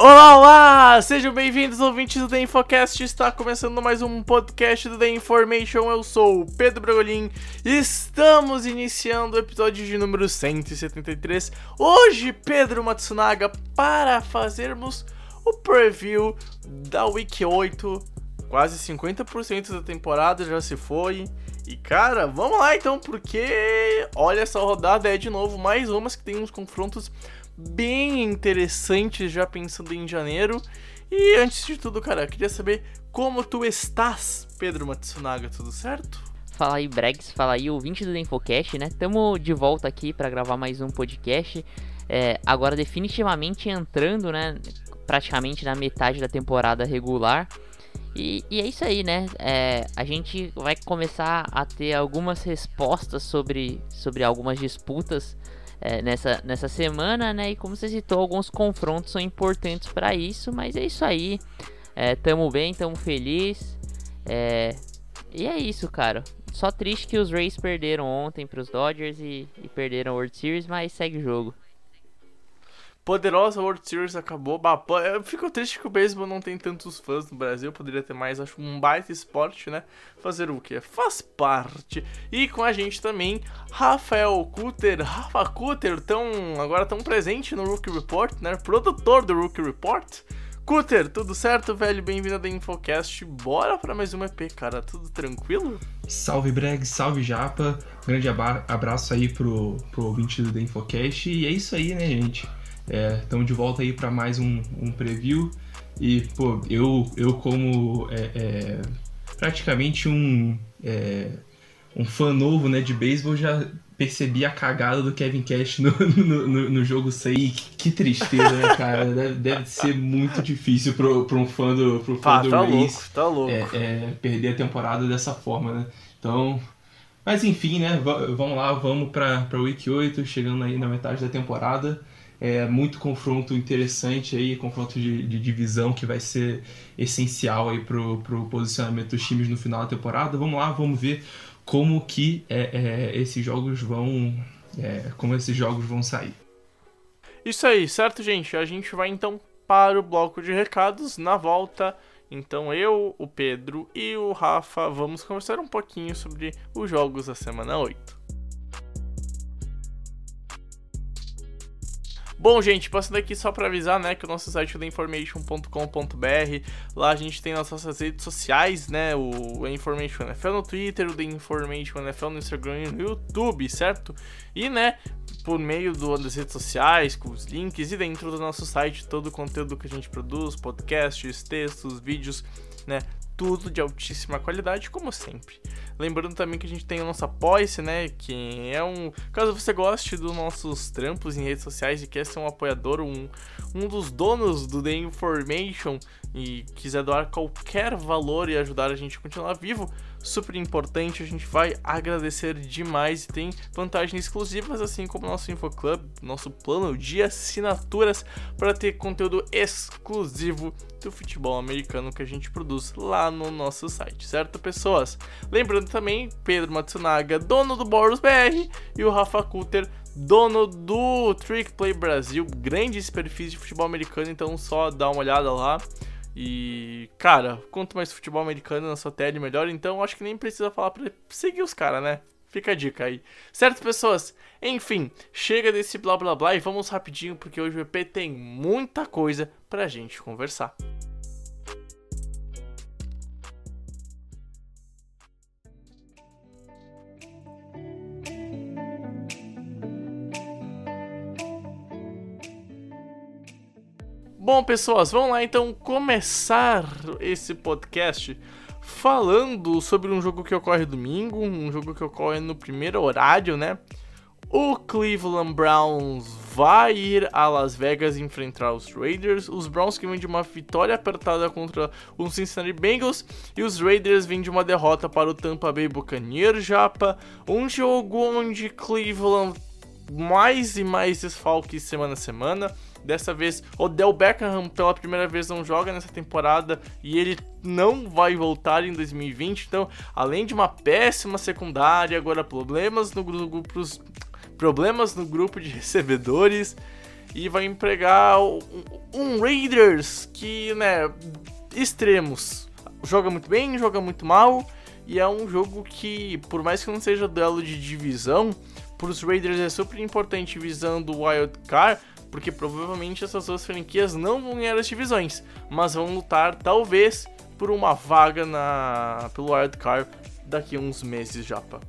Olá, olá! Sejam bem-vindos, ouvintes do The Infocast. Está começando mais um podcast do The Information. Eu sou o Pedro Bragolin. Estamos iniciando o episódio de número 173. Hoje, Pedro Matsunaga, para fazermos o preview da Week 8. Quase 50% da temporada já se foi. E cara, vamos lá então, porque olha essa rodada é de novo mais umas que tem uns confrontos bem interessantes já pensando em janeiro. E antes de tudo, cara, queria saber como tu estás, Pedro Matsunaga, tudo certo? Fala aí, Bregs, fala aí, ouvinte do Infocast, né? Tamo de volta aqui para gravar mais um podcast. É, agora definitivamente entrando, né? Praticamente na metade da temporada regular. E, e é isso aí, né? É, a gente vai começar a ter algumas respostas sobre, sobre algumas disputas é, nessa, nessa semana, né? E como você citou, alguns confrontos são importantes para isso, mas é isso aí. É, tamo bem, tamo feliz. É, e é isso, cara. Só triste que os Rays perderam ontem pros Dodgers e, e perderam a World Series, mas segue o jogo. Poderosa World Series acabou. bah, Eu fico triste que o beisebol não tem tantos fãs no Brasil. Poderia ter mais, acho um baita esporte, né? Fazer o quê? Faz parte. E com a gente também, Rafael Kuter. Rafa Kuter, tão, agora tão presente no Rookie Report, né? Produtor do Rookie Report. Kuter, tudo certo, velho? Bem-vindo ao Infocast. Bora pra mais um EP, cara. Tudo tranquilo? Salve Breg, salve Japa. Grande abraço aí pro, pro ouvinte do The Infocast. E é isso aí, né, gente? Estamos de volta aí para mais um, um preview. E, pô, eu, eu como é, é, praticamente um, é, um fã novo né, de beisebol, já percebi a cagada do Kevin Cash no, no, no- no jogo 6. Que, que tristeza, né, cara? Deve, deve ser muito difícil pro um fã do, pro fã Pá, do tá louco, tá louco. é, é, perder a temporada dessa forma, né? Então, mas enfim, né? Va- vamos lá, vamos para para Week 8, chegando aí na metade da temporada. É muito confronto interessante aí, confronto de, de divisão que vai ser essencial aí pro, pro posicionamento dos times no final da temporada. Vamos lá, vamos ver como que é, é, esses jogos vão, é, como esses jogos vão sair. Isso aí, certo, gente? A gente vai então para o bloco de recados na volta. Então eu, o Pedro e o Rafa vamos conversar um pouquinho sobre os jogos da semana 8. Bom, gente, passando aqui só para avisar, né, que o nosso site é theinformation.com.br, lá a gente tem nossas redes sociais, né, o Information NFL no Twitter, o The Information NFL no Instagram e no YouTube, certo? E, né, por meio do, das redes sociais, com os links e dentro do nosso site, todo o conteúdo que a gente produz, podcasts, textos, vídeos, né, tudo de altíssima qualidade, como sempre. Lembrando também que a gente tem o nosso Apoia-se, né? Que é um. Caso você goste dos nossos trampos em redes sociais e quer ser um apoiador, um, um dos donos do The Information e quiser doar qualquer valor e ajudar a gente a continuar vivo, super importante, a gente vai agradecer demais e tem vantagens exclusivas, assim como nosso InfoClub, nosso plano de assinaturas para ter conteúdo exclusivo do futebol americano que a gente produz lá no nosso site, certo, pessoas? Lembrando também, Pedro Matsunaga, dono do Boros BR, e o Rafa Kuter, dono do Trick Play Brasil, grandes perfis de futebol americano, então só dá uma olhada lá. E, cara, quanto mais futebol americano na sua tele, melhor. Então, acho que nem precisa falar pra seguir os caras, né? Fica a dica aí. Certo, pessoas? Enfim, chega desse blá blá blá e vamos rapidinho, porque hoje o EP tem muita coisa pra gente conversar. Bom, pessoas, vamos lá então começar esse podcast falando sobre um jogo que ocorre domingo, um jogo que ocorre no primeiro horário, né? O Cleveland Browns vai ir a Las Vegas enfrentar os Raiders. Os Browns que vêm de uma vitória apertada contra os Cincinnati Bengals e os Raiders vêm de uma derrota para o Tampa Bay Buccaneers Japa. Um jogo onde Cleveland mais e mais desfalques semana a semana. Dessa vez, Odell Beckham pela primeira vez não joga nessa temporada e ele não vai voltar em 2020. Então, além de uma péssima secundária, agora problemas no grupo, problemas no grupo de recebedores e vai empregar um, um Raiders que, né, extremos. Joga muito bem, joga muito mal e é um jogo que, por mais que não seja duelo de divisão, para os Raiders é super importante visando o Wild Card, porque provavelmente essas duas franquias não vão ganhar as divisões, mas vão lutar talvez por uma vaga na pelo Wild Card daqui a uns meses já. Pá.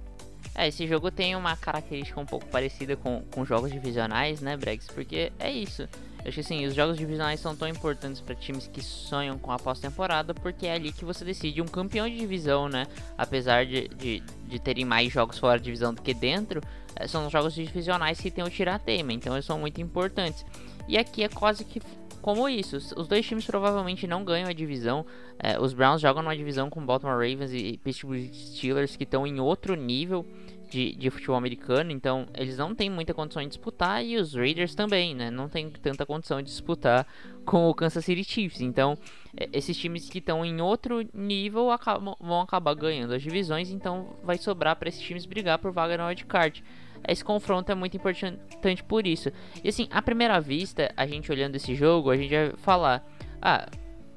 É, esse jogo tem uma característica um pouco parecida com, com jogos divisionais, né, Bregs? Porque é isso. Acho que assim, os jogos divisionais são tão importantes para times que sonham com a pós-temporada, porque é ali que você decide um campeão de divisão, né? Apesar de, de, de terem mais jogos fora de divisão do que dentro, é, são os jogos divisionais que tem o tiratema, então eles são muito importantes. E aqui é quase que como isso. Os dois times provavelmente não ganham a divisão. É, os Browns jogam numa divisão com Baltimore Ravens e Pittsburgh Steelers que estão em outro nível de, de futebol americano, então eles não têm muita condição de disputar e os Raiders também, né? Não tem tanta condição de disputar com o Kansas City Chiefs. Então, é, esses times que estão em outro nível acabam, vão acabar ganhando as divisões, então vai sobrar para esses times brigar por vaga na wildcard. Esse confronto é muito importante por isso. E assim, à primeira vista, a gente olhando esse jogo, a gente vai falar: ah,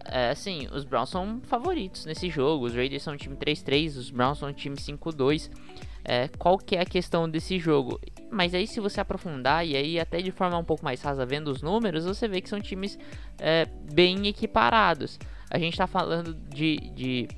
é, assim, os Browns são favoritos nesse jogo. Os Raiders são um time 3-3, os Browns são um time 5-2 é, qual que é a questão desse jogo. Mas aí se você aprofundar e aí até de forma um pouco mais rasa vendo os números, você vê que são times é, bem equiparados. A gente está falando de, de,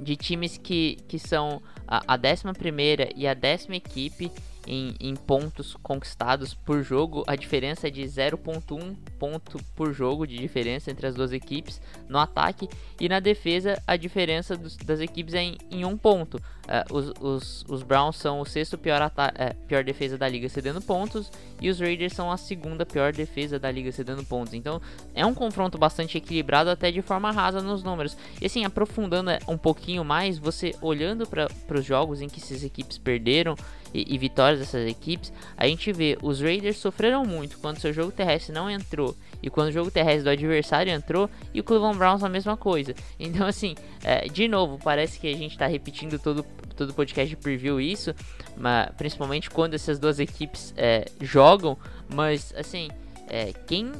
de, times que, que são a, a 11 e a décima equipe em, em, pontos conquistados por jogo, a diferença é de 0.1 ponto por jogo de diferença entre as duas equipes no ataque e na defesa a diferença dos, das equipes é em, em um ponto. Uh, os, os, os, Browns são o sexto pior, uh, pior defesa da liga cedendo pontos e os Raiders são a segunda pior defesa da liga cedendo pontos. Então é um confronto bastante equilibrado até de forma rasa nos números. E assim, aprofundando um pouquinho mais, você olhando para os jogos em que essas equipes perderam e, e, vitórias dessas equipes, a gente vê os Raiders sofreram muito quando seu jogo terrestre não entrou e quando o jogo terrestre do adversário entrou e o Cleveland Browns a mesma coisa. Então assim, é, de novo, parece que a gente está repetindo todo todo podcast de preview isso, mas principalmente quando essas duas equipes é, jogam, mas assim, é, quem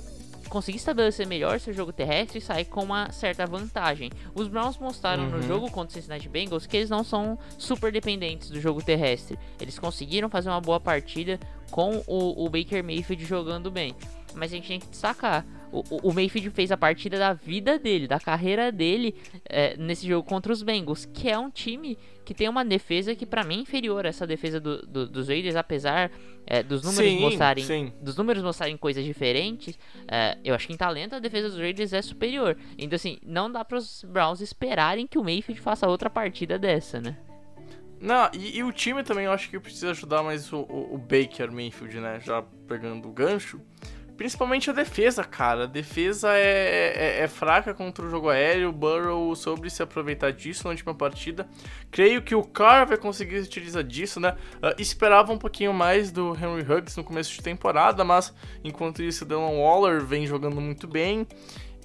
conseguir estabelecer melhor seu jogo terrestre e sair com uma certa vantagem. Os Browns mostraram uhum. no jogo contra o Cincinnati Bengals que eles não são super dependentes do jogo terrestre. Eles conseguiram fazer uma boa partida com o, o Baker Mayfield jogando bem. Mas a gente tem que destacar o, o Mayfield fez a partida da vida dele, da carreira dele é, nesse jogo contra os Bengals, que é um time que tem uma defesa que para mim é inferior a essa defesa do, do, dos Raiders, apesar é, dos números sim, mostrarem sim. dos números mostrarem coisas diferentes. É, eu acho que em talento a defesa dos Raiders é superior. Então assim, não dá para os Browns esperarem que o Mayfield faça outra partida dessa, né? Não, e, e, o time também eu acho que precisa ajudar mais o, o, o Baker Mayfield, né? Já pegando o gancho. Principalmente a defesa, cara. A defesa é, é, é, fraca contra o jogo aéreo. O Burrow soube se aproveitar disso na última partida. Creio que o Carr vai conseguir se utilizar disso, né? Uh, esperava um pouquinho mais do Henry Huggs no começo de temporada, mas enquanto isso, o Dylan Waller vem jogando muito bem.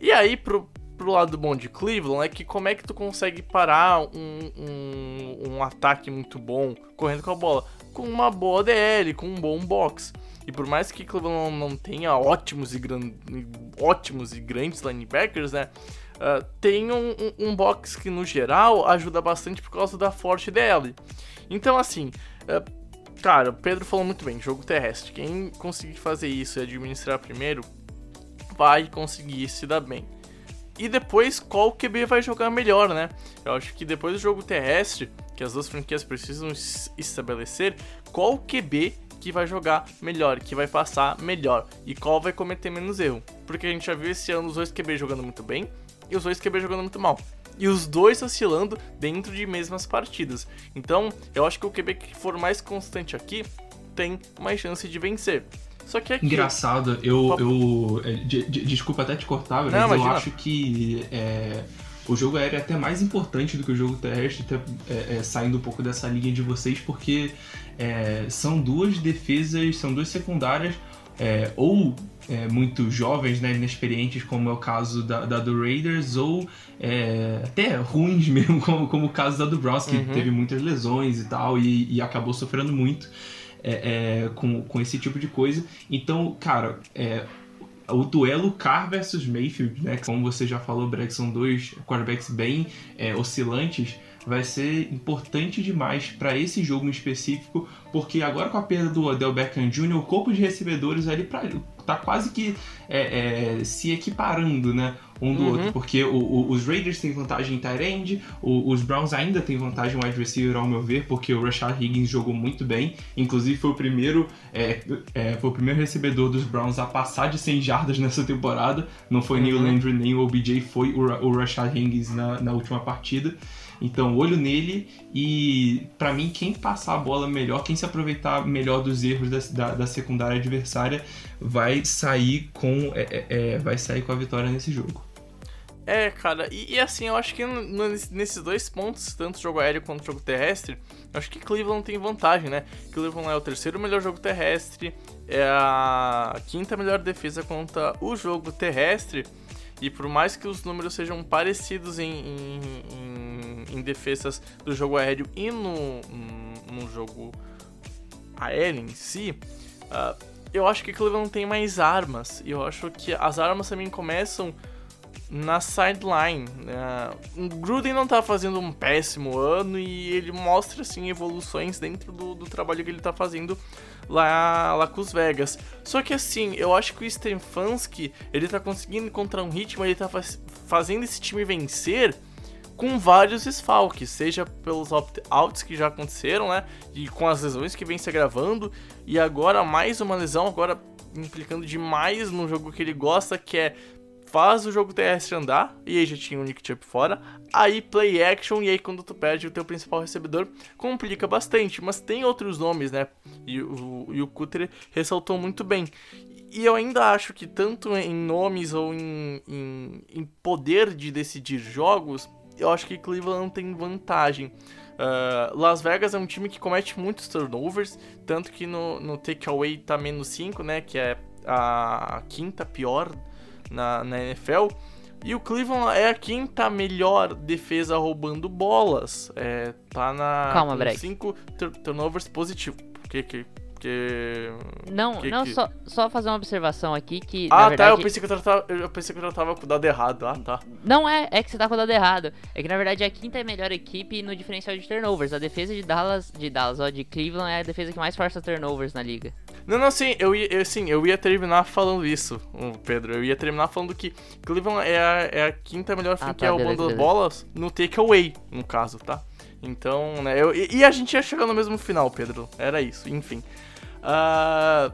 E aí, pro, pro lado bom de Cleveland, é que como é que tu consegue parar um, um, um ataque muito bom correndo com a bola? Com uma boa DL, com um bom box. E por mais que Cleveland não tenha ótimos e, gran... ótimos e grandes linebackers, né? Uh, tem um, um, box que no geral ajuda bastante por causa da forte DL. Então, assim, uh, cara, o Pedro falou muito bem: jogo terrestre. Quem conseguir fazer isso e administrar primeiro vai conseguir se dar bem. E depois, qual QB vai jogar melhor, né? Eu acho que depois do jogo terrestre, que as duas franquias precisam estabelecer, qual QB que vai jogar melhor, que vai passar melhor e qual vai cometer menos erro. Porque a gente já viu esse ano os dois QB jogando muito bem e os dois QB jogando muito mal. E os dois oscilando dentro de mesmas partidas. Então, eu acho que o QB que for mais constante aqui tem mais chance de vencer. Só que aqui. Engraçado, eu. eu é, de, de, desculpa até te cortar, mas Não, eu imagina. acho que é, o jogo aéreo é até mais importante do que o jogo terrestre, até, é, é, saindo um pouco dessa linha de vocês, porque é, são duas defesas, são duas secundárias, é, ou é, muito jovens, né, inexperientes, como é o caso da, da do Raiders, ou é, até ruins mesmo, como, como o caso da do Browns, que Uhum. teve muitas lesões e tal, e, e acabou sofrendo muito é, é, com, com esse tipo de coisa. Então, cara, é, o duelo Carr versus Mayfield, né? Como você já falou, Breg, são dois quarterbacks bem é, oscilantes. Vai ser importante demais para esse jogo em específico, porque agora com a perda do Odell Beckham Jr., o corpo de recebedores ali pra, tá quase que é, é, se equiparando, né? Um do Uhum. outro, porque o- o- os Raiders têm vantagem em tight os Browns ainda têm vantagem em wide receiver, ao meu ver, porque o Rashad Higgins jogou muito bem, inclusive foi o primeiro é, é, foi o primeiro recebedor dos Browns a passar de 100 jardas nessa temporada, não foi nem o Uhum. Landry nem o OBJ, foi o, o Rashad Higgins na, na última partida. Então, olho nele e, pra mim, quem passar a bola melhor, quem se aproveitar melhor dos erros da, da, da secundária adversária, vai sair com é, é, é, vai sair com a vitória nesse jogo. É, cara, e, e assim, eu acho que nesses dois pontos, tanto jogo aéreo quanto jogo terrestre, eu acho que Cleveland tem vantagem, né? Cleveland é o terceiro melhor jogo terrestre, é a quinta melhor defesa contra o jogo terrestre, e por mais que os números sejam parecidos em, em, em- em defesas do jogo aéreo e no, no jogo aéreo em si, ah, eu acho que Cleveland tem mais armas, e eu acho que as armas também começam na sideline. né? O Gruden não tá fazendo um péssimo ano e ele mostra assim evoluções dentro do, do trabalho que ele tá fazendo lá, lá com os Vegas. Só que assim, eu acho que o Stefanski, ele tá conseguindo encontrar um ritmo, ele tá faz- fazendo esse time vencer com vários desfalques, seja pelos opt-outs que já aconteceram, né? E com as lesões que vem se agravando, e agora mais uma lesão, agora implicando demais no jogo que ele gosta, que é faz o jogo terrestre andar, e aí já tinha o Nick Chubb fora, aí play action, e aí quando tu perde o teu principal recebedor, complica bastante, mas tem outros nomes, né? E o, e o Cutter ressaltou muito bem. E eu ainda acho que tanto em nomes ou em, em, em poder de decidir jogos, eu acho que Cleveland tem vantagem. Ah, Las Vegas é um time que comete muitos turnovers, tanto que no, no takeaway tá menos 5, né? Que é a quinta pior na, na NFL. E o Cleveland é a quinta melhor defesa roubando bolas. É, tá na Calma, Breck. 5 turnovers positivo. Porque, que, porque... Não, Que não, que- Só, só fazer uma observação aqui que. Ah, verdade, tá, eu pensei que eu tava, eu pensei que eu tava com o dado errado. Ah, tá. Não é, é que você tá com o dado errado. É que na verdade a quinta é a melhor equipe no diferencial de turnovers. A defesa de Dallas, de Dallas, ó, de Cleveland é a defesa que mais força turnovers na liga. Não, não, sim, eu ia, eu, sim, eu ia terminar falando isso, Pedro. Eu ia terminar falando que Cleveland é a, é a quinta melhor Ah, franquia tá, roubando beleza, beleza. bolas no takeaway, no caso, tá? Então, né, eu, e, e a gente ia chegar no mesmo final, Pedro. Era isso, enfim. Ah,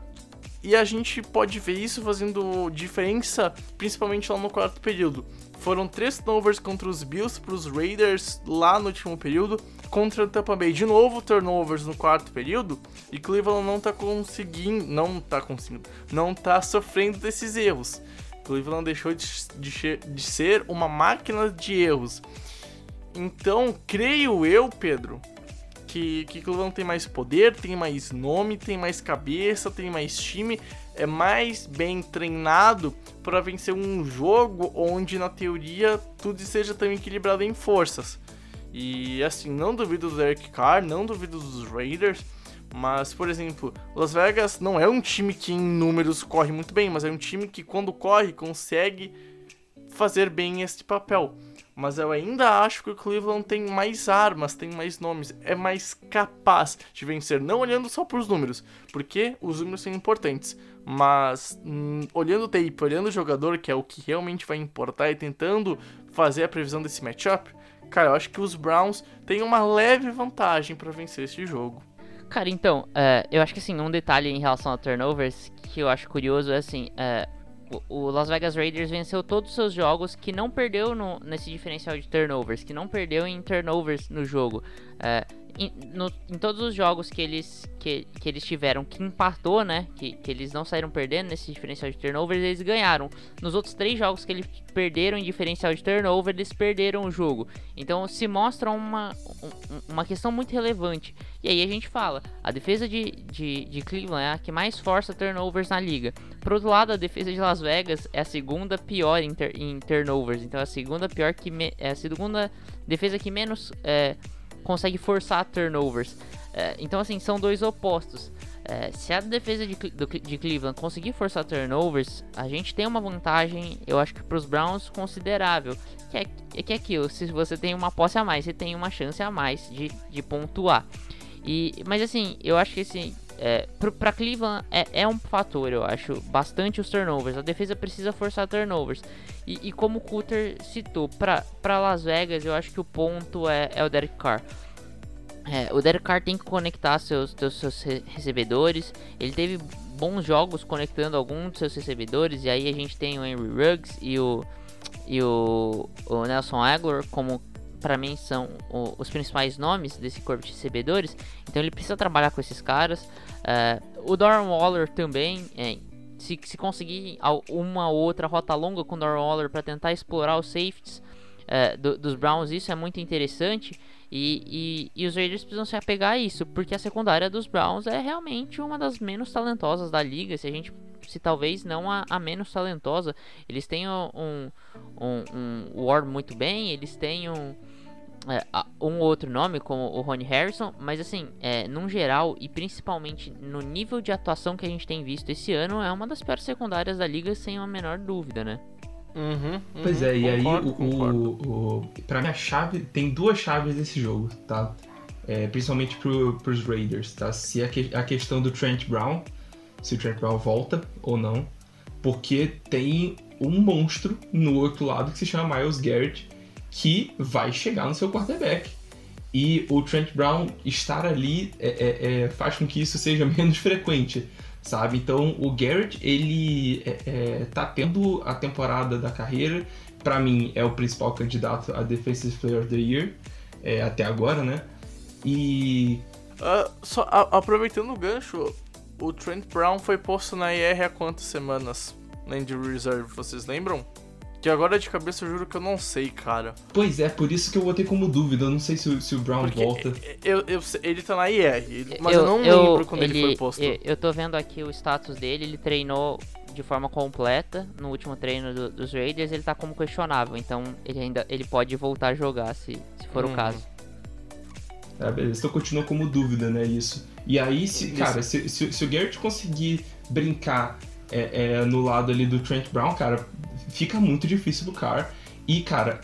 e a gente pode ver isso fazendo diferença, principalmente lá no quarto período. Foram três turnovers contra os Bills para os Raiders lá no último período. Contra o Tampa Bay, de novo, turnovers no quarto período. E Cleveland não tá conseguindo. Não tá conseguindo. Não tá sofrendo desses erros. Cleveland deixou de, de, de ser uma máquina de erros. Então, creio eu, Pedro, que, que Cleveland tem mais poder, tem mais nome, tem mais cabeça, tem mais time, é mais bem treinado para vencer um jogo onde, na teoria, tudo seja tão equilibrado em forças. E assim, não duvido do Derek Carr, não duvido dos Raiders, mas, por exemplo, Las Vegas não é um time que em números corre muito bem, mas é um time que quando corre consegue fazer bem esse papel. Mas eu ainda acho que o Cleveland tem mais armas, tem mais nomes, é mais capaz de vencer, não olhando só para os números, porque os números são importantes, mas hum, olhando o tape, olhando o jogador, que é o que realmente vai importar, e tentando fazer a previsão desse matchup, cara, eu acho que os Browns têm uma leve vantagem para vencer esse jogo. Cara, então, uh, eu acho que assim, um detalhe em relação a turnovers que eu acho curioso é assim, uh, o Las Vegas Raiders venceu todos os seus jogos que não perdeu no, nesse diferencial de turnovers, que não perdeu em turnovers no jogo. Uh, em, no, em, todos os jogos que eles, que, que eles tiveram que empatou, né? Que, que eles não saíram perdendo nesse diferencial de turnovers, eles ganharam. Nos outros três jogos que eles perderam em diferencial de turnover, eles perderam o jogo. Então se mostra uma, uma questão muito relevante. E aí a gente fala, a defesa de, de, de Cleveland é a que mais força turnovers na liga. Por outro lado, a defesa de Las Vegas é a segunda pior em, ter, em turnovers. Então é a segunda pior que me, é a segunda defesa que menos é, consegue forçar turnovers. É, então, assim, são dois opostos. É, se a defesa de, do, de, Cleveland conseguir forçar turnovers, a gente tem uma vantagem, eu acho que para os Browns considerável. Que é, é que é aquilo, se você tem uma posse a mais, você tem uma chance a mais de, de pontuar. E, mas assim, eu acho que assim, é, para Cleveland é, é, um fator, eu acho, bastante os turnovers. A defesa precisa forçar turnovers. E, e como o Cutter citou, para Las Vegas, eu acho que o ponto é, é o Derek Carr. É, o Derek Carr tem que conectar seus, seus, seus recebedores. Ele teve bons jogos conectando alguns dos seus recebedores. E aí a gente tem o Henry Ruggs e o, e o, o Nelson Aguilar como para mim são o, os principais nomes desse corpo de recebedores. Então ele precisa trabalhar com esses caras. Uh, o Darren Waller também, é, se, se conseguir uma ou outra rota longa com o Darren Waller para tentar explorar os safeties uh, do, dos Browns, isso é muito interessante. E, e, e, os Raiders precisam se apegar a isso, porque a secundária dos Browns é realmente uma das menos talentosas da liga. Se a gente se talvez não a, a menos talentosa, eles têm um, um, um, War muito bem, eles têm um, é, um outro nome, como o Ronnie Harrison, mas assim, é, num geral e principalmente no nível de atuação que a gente tem visto esse ano, é uma das piores secundárias da liga, sem a menor dúvida, né? Uhum, uhum, pois é, e concordo, aí o, o, o, pra mim a chave, tem duas chaves desse jogo, tá? É, principalmente pro, pros Raiders, tá? Se a, que, a questão do Trent Brown, se o Trent Brown volta ou não, porque tem um monstro no outro lado que se chama Miles Garrett, que vai chegar no seu quarterback. E o Trent Brown estar ali é, é, é, faz com que isso seja menos frequente, sabe? Então o Garrett, ele é, é, tá tendo a temporada da carreira, para mim é o principal candidato a Defensive Player of the Year, até agora, né? E. Uh, só a, aproveitando o gancho, o Trent Brown foi posto na IR há quantas semanas na Reserve, vocês lembram? Que agora de cabeça eu juro que eu não sei, cara. Pois é, por isso que eu botei como dúvida. Eu não sei se, o, se o Brown Porque volta. Eu, eu, ele tá na IR, mas eu, eu não eu, lembro quando ele, ele, foi posto. Eu, eu tô vendo aqui o status dele, ele treinou de forma completa no último treino do, dos Raiders, ele tá como questionável, então ele ainda ele pode voltar a jogar se, se for hum. o caso. É, beleza, então continua como dúvida, né, isso. E aí, se, cara, se, se, se o Garrett conseguir brincar é, é, no lado ali do Trent Brown, cara, fica muito difícil do Carr. E, cara,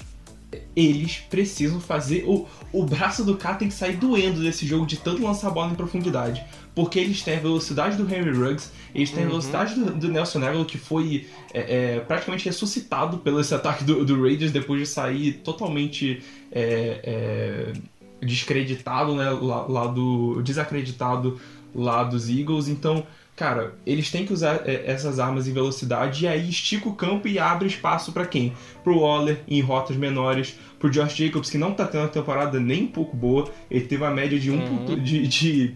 eles precisam fazer. O, o braço do cara tem que sair doendo desse jogo de tanto lançar a bola em profundidade. Porque eles têm a velocidade do Henry Ruggs, eles têm a uhum. velocidade do, do Nelson Aguilar, que foi é, é, praticamente ressuscitado pelo esse ataque do, do Raiders depois de sair totalmente é, é descreditado, né? Lá, lá do. desacreditado lá dos Eagles. Então cara, eles têm que usar é, essas armas em velocidade e aí estica o campo e abre espaço para quem? Pro Waller em rotas menores, pro Josh Jacobs, que não tá tendo uma temporada nem um pouco boa, ele teve uma média de, um uhum. ponto, de, de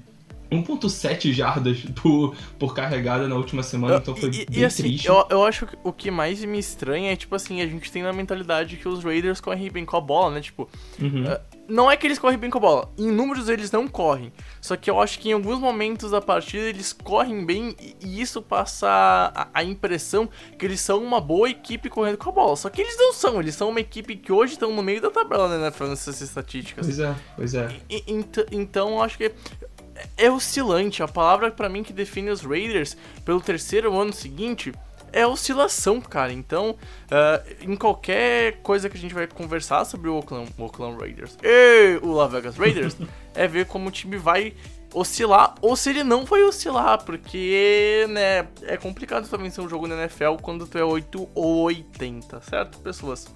1.7 jardas por, por carregada na última semana, então foi e, bem e assim, triste. Eu, eu acho que o que mais me estranha é, tipo assim, a gente tem na mentalidade que os Raiders correm bem com a bola, né? Tipo, uhum. uh, não é que eles correm bem com a bola, em números eles não correm. Só que eu acho que em alguns momentos da partida eles correm bem e, isso passa a, a, impressão que eles são uma boa equipe correndo com a bola. Só que eles não são, eles são uma equipe que hoje estão no meio da tabela, né, nessas estatísticas. Pois é, pois é. E, e, então eu acho que é oscilante. A palavra para mim que define os Raiders pelo terceiro ano seguinte é oscilação, cara. Então, uh, em qualquer coisa que a gente vai conversar sobre o Oakland, Oakland Raiders e o Las Vegas Raiders, é ver como o time vai oscilar ou se ele não vai oscilar, porque, né, é complicado também ser um jogo na NFL quando tu é 8 ou 80, certo, pessoas?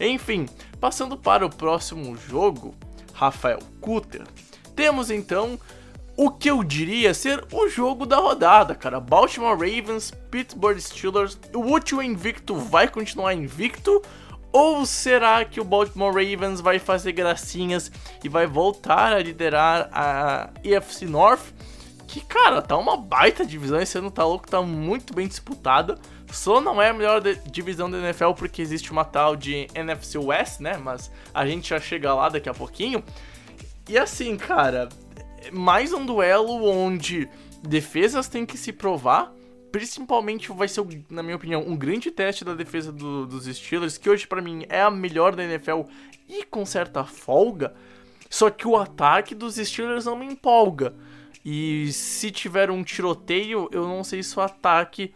Enfim, passando para o próximo jogo, Rafael Cutter. Temos então o que eu diria ser o jogo da rodada, cara. Baltimore Ravens, Pittsburgh Steelers. O último invicto vai continuar invicto? Ou será que o Baltimore Ravens vai fazer gracinhas e vai voltar a liderar a EFC North? Que, cara, tá uma baita divisão. Esse ano tá louco, tá muito bem disputada. Só não é a melhor divisão da NFL porque existe uma tal de NFC West, né? Mas a gente já chega lá daqui a pouquinho. E assim, cara, mais um duelo onde defesas têm que se provar. Principalmente vai ser, na minha opinião, um grande teste da defesa do, dos Steelers, que hoje para mim é a melhor da NFL e com certa folga. Só que o ataque dos Steelers não me empolga. E se tiver um tiroteio, eu não sei se o ataque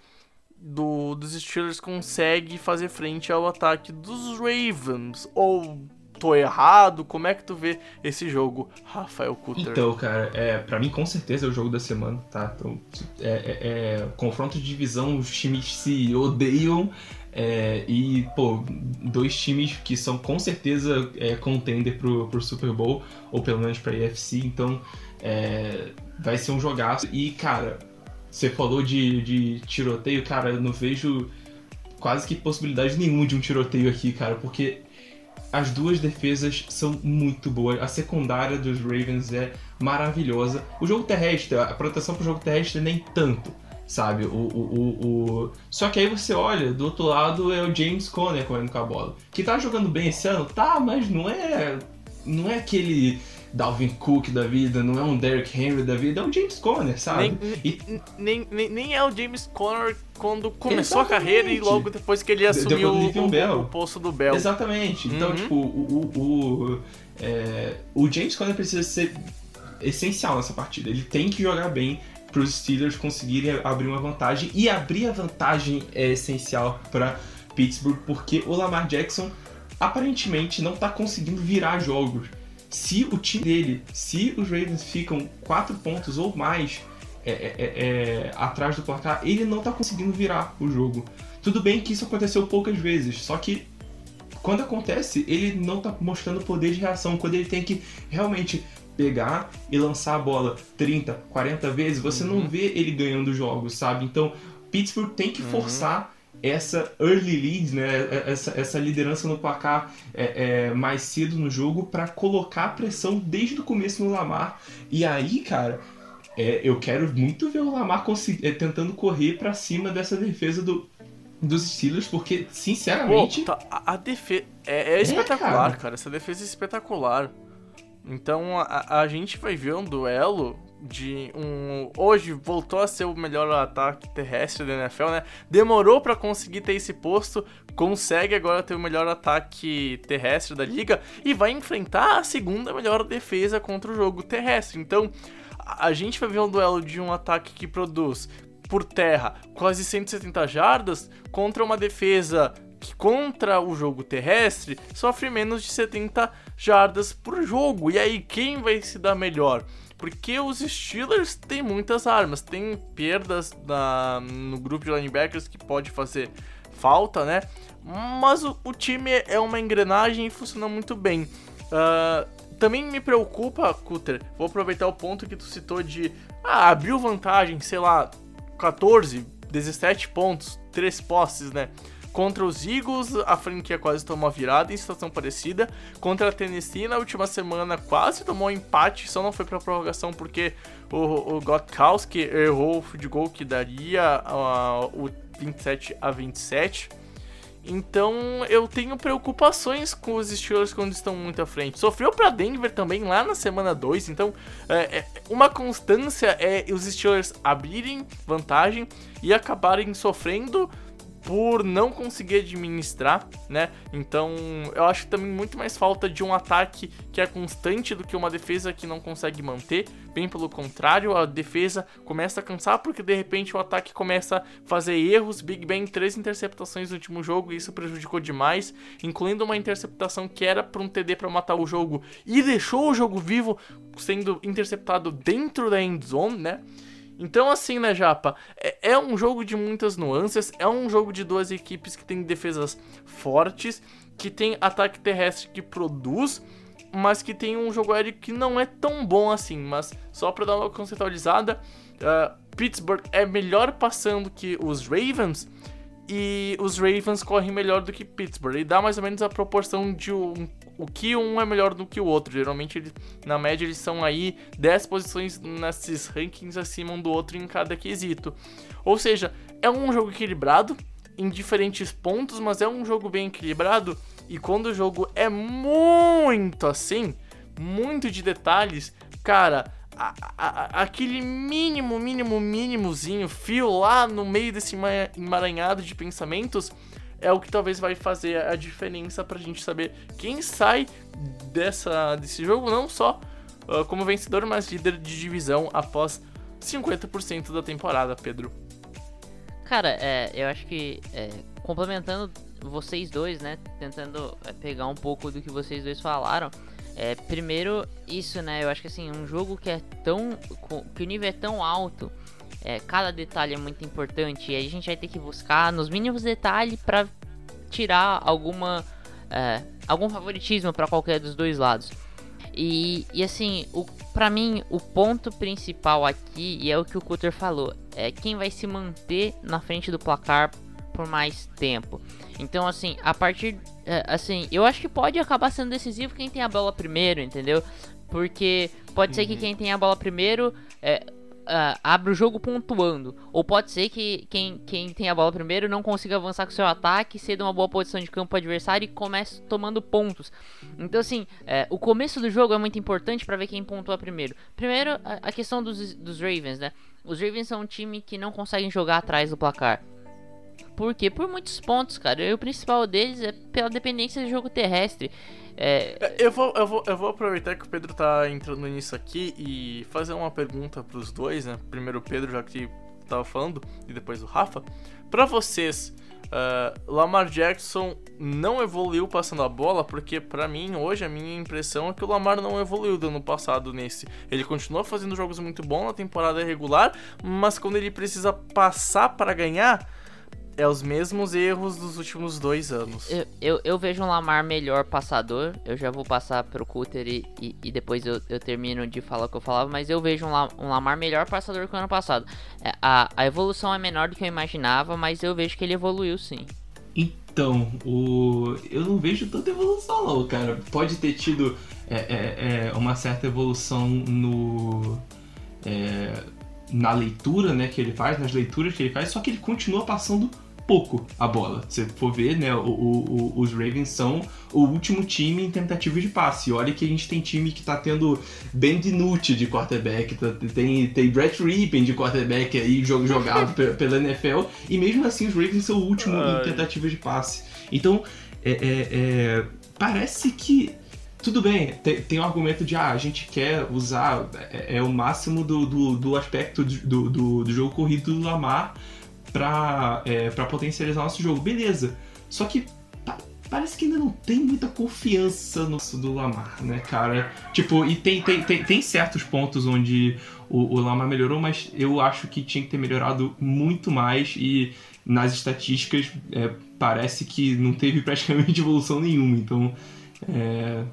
do, dos Steelers consegue fazer frente ao ataque dos Ravens. Ou tô errado? Como é que tu vê esse jogo, Rafael Kutter? Então, cara, é, para mim com certeza é o jogo da semana, tá? Então, é, é, é confronto de divisão, os times se odeiam. É, e, pô, dois times que são com certeza é, contender pro, pro Super Bowl, ou pelo menos pra EFC, então é, vai ser um jogaço. E, cara, você falou de, de tiroteio, cara, eu não vejo quase que possibilidade nenhuma de um tiroteio aqui, cara, porque as duas defesas são muito boas. A secundária dos Ravens é maravilhosa. O jogo terrestre, a proteção pro jogo terrestre nem tanto, sabe? O, o, o, o... Só que aí você olha, do outro lado é o James Conner correndo com a bola. Que tá jogando bem esse ano? Tá, mas não é. Não é aquele Dalvin Cook da vida, não é um Derrick Henry da vida, é um James Conner, sabe? Nem, e... nem, nem, nem é o James Conner quando começou Exatamente. a carreira e logo depois que ele assumiu o, o, o, posto do Bell. Exatamente. Então, uhum. tipo, o, o, o, é, o James Conner precisa ser essencial nessa partida. Ele tem que jogar bem para os Steelers conseguirem abrir uma vantagem e abrir a vantagem é essencial para Pittsburgh porque o Lamar Jackson aparentemente não está conseguindo virar jogos se o time dele, se os Ravens ficam quatro pontos ou mais é, é, é, é, atrás do placar, ele não tá conseguindo virar o jogo. Tudo bem que isso aconteceu poucas vezes, só que quando acontece, ele não tá mostrando poder de reação. Quando ele tem que realmente pegar e lançar a bola 30, 40 vezes, você uhum. não vê ele ganhando jogos, sabe? Então, Pittsburgh tem que uhum. forçar essa early lead, né, essa, essa liderança no placar é, é, mais cedo no jogo para colocar pressão desde o começo no Lamar. E aí, cara, é, eu quero muito ver o Lamar é, tentando correr para cima dessa defesa do, dos Steelers, porque, sinceramente. Pô, tá, a, a defesa. É, é espetacular, cara. cara. Essa defesa é espetacular. Então a, a gente vai ver um duelo de um. Hoje voltou a ser o melhor ataque terrestre da NFL, né? Demorou para conseguir ter esse posto, consegue agora ter o melhor ataque terrestre da liga e vai enfrentar a segunda melhor defesa contra o jogo terrestre. Então a gente vai ver um duelo de um ataque que produz por terra quase 170 jardas contra uma defesa que contra o jogo terrestre sofre menos de 70 jardas por jogo. E aí quem vai se dar melhor? Porque os Steelers têm muitas armas, tem perdas na, no grupo de linebackers que pode fazer falta, né? Mas o, o time é uma engrenagem e funciona muito bem. Uh, também me preocupa, Cutter, vou aproveitar o ponto que tu citou de ah, abriu vantagem, sei lá, 14, 17 pontos, 3 posses, né? Contra os Eagles, a franquia quase tomou a virada em situação parecida. Contra a Tennessee, na última semana, quase tomou um empate, só não foi para prorrogação porque o, o Gotkowski errou o field que daria uh, o 27 a 27. Então eu tenho preocupações com os Steelers quando estão muito à frente. Sofreu para Denver também lá na semana 2. Então é, é, uma constância é os Steelers abrirem vantagem e acabarem sofrendo por não conseguir administrar, né? Então, eu acho também muito mais falta de um ataque que é constante do que uma defesa que não consegue manter. Bem pelo contrário, a defesa começa a cansar porque de repente o ataque começa a fazer erros. Big Ben, três interceptações no último jogo, e isso prejudicou demais, incluindo uma interceptação que era para um TD para matar o jogo e deixou o jogo vivo sendo interceptado dentro da end zone, né? Então, assim, né, Japa? É, é, um jogo de muitas nuances, é um jogo de duas equipes que tem defesas fortes, que tem ataque terrestre que produz, mas que tem um jogo aéreo que não é tão bom assim. Mas só para dar uma conceitualizada, uh, Pittsburgh é melhor passando que os Ravens e os Ravens correm melhor do que Pittsburgh. E dá mais ou menos a proporção de um, o que um é melhor do que o outro. Geralmente, na média, eles são aí 10 posições nesses rankings acima um do outro em cada quesito. Ou seja, é um jogo equilibrado em diferentes pontos, mas é um jogo bem equilibrado. E quando o jogo é muito assim, muito de detalhes, cara, a, a, aquele mínimo, mínimo, mínimozinho, fio lá no meio desse emaranhado de pensamentos é o que talvez vai fazer a diferença pra gente saber quem sai dessa, desse jogo, não só uh, como vencedor, mas líder de divisão após 50% da temporada, Pedro. Cara, é, eu acho que é, complementando vocês dois, né, tentando é, pegar um pouco do que vocês dois falaram, é, primeiro, isso, né? Eu acho que assim, um jogo que é tão. que o nível é tão alto, é, cada detalhe é muito importante. E a gente vai ter que buscar nos mínimos detalhes para tirar alguma. É, algum favoritismo para qualquer dos dois lados. E, e assim, o, pra mim, o ponto principal aqui, e é o que o Cutter falou, é quem vai se manter na frente do placar por mais tempo. Então, assim, a partir. É, assim, eu acho que pode acabar sendo decisivo quem tem a bola primeiro, entendeu? Porque pode uhum. ser que uhum. quem tem a bola primeiro. É, Uh, abre o jogo pontuando. Ou pode ser que quem, quem tem a bola primeiro não consiga avançar com seu ataque, ceda uma boa posição de campo adversário e comece tomando pontos. Então, assim, é, o começo do jogo é muito importante para ver quem pontua primeiro. Primeiro, a, a questão dos, dos Ravens, né? Os Ravens são um time que não conseguem jogar atrás do placar. Por quê? Por muitos pontos, cara. E o principal deles é pela dependência do jogo terrestre. É... é... Eu, vou, eu, vou, eu vou aproveitar que o Pedro tá entrando nisso aqui e fazer uma pergunta pros dois, né? Primeiro o Pedro, já que tava falando, e depois o Rafa. Pra vocês, uh, Lamar Jackson não evoluiu passando a bola, porque para mim, hoje, a minha impressão é que o Lamar não evoluiu do ano passado nesse. Ele continua fazendo jogos muito bons na temporada regular, mas quando ele precisa passar para ganhar é os mesmos erros dos últimos dois anos. Eu, eu, eu, vejo um Lamar melhor passador. Eu já vou passar pro Cutter e, e, e, depois eu, eu termino de falar o que eu falava. Mas eu vejo um, um Lamar melhor passador que o ano passado. É, a, a evolução é menor do que eu imaginava, mas eu vejo que ele evoluiu sim. Então, o... eu não vejo tanta evolução não, cara. Pode ter tido é, é, é uma certa evolução no é, na leitura né, que ele faz, nas leituras que ele faz, só que ele continua passando pouco a bola. Se for ver, né, o, o, os Ravens são o último time em tentativa de passe. Olha que a gente tem time que tá tendo Ben DiNucci de quarterback, tá, tem, tem Brett Rippin de quarterback aí jogado pela NFL, e mesmo assim os Ravens são o último Ai. em tentativa de passe. Então, é, é, é, parece que tudo bem, tem, tem um argumento de ah, a gente quer usar é, é o máximo do, do, do aspecto do, do, do, jogo corrido do Lamar para é, potencializar nosso jogo. Beleza. Só que pa, parece que ainda não tem muita confiança no do Lamar, né, cara? Tipo, e tem, tem, tem, tem certos pontos onde o, o Lamar melhorou, mas eu acho que tinha que ter melhorado muito mais e nas estatísticas é, parece que não teve praticamente evolução nenhuma. Então, é,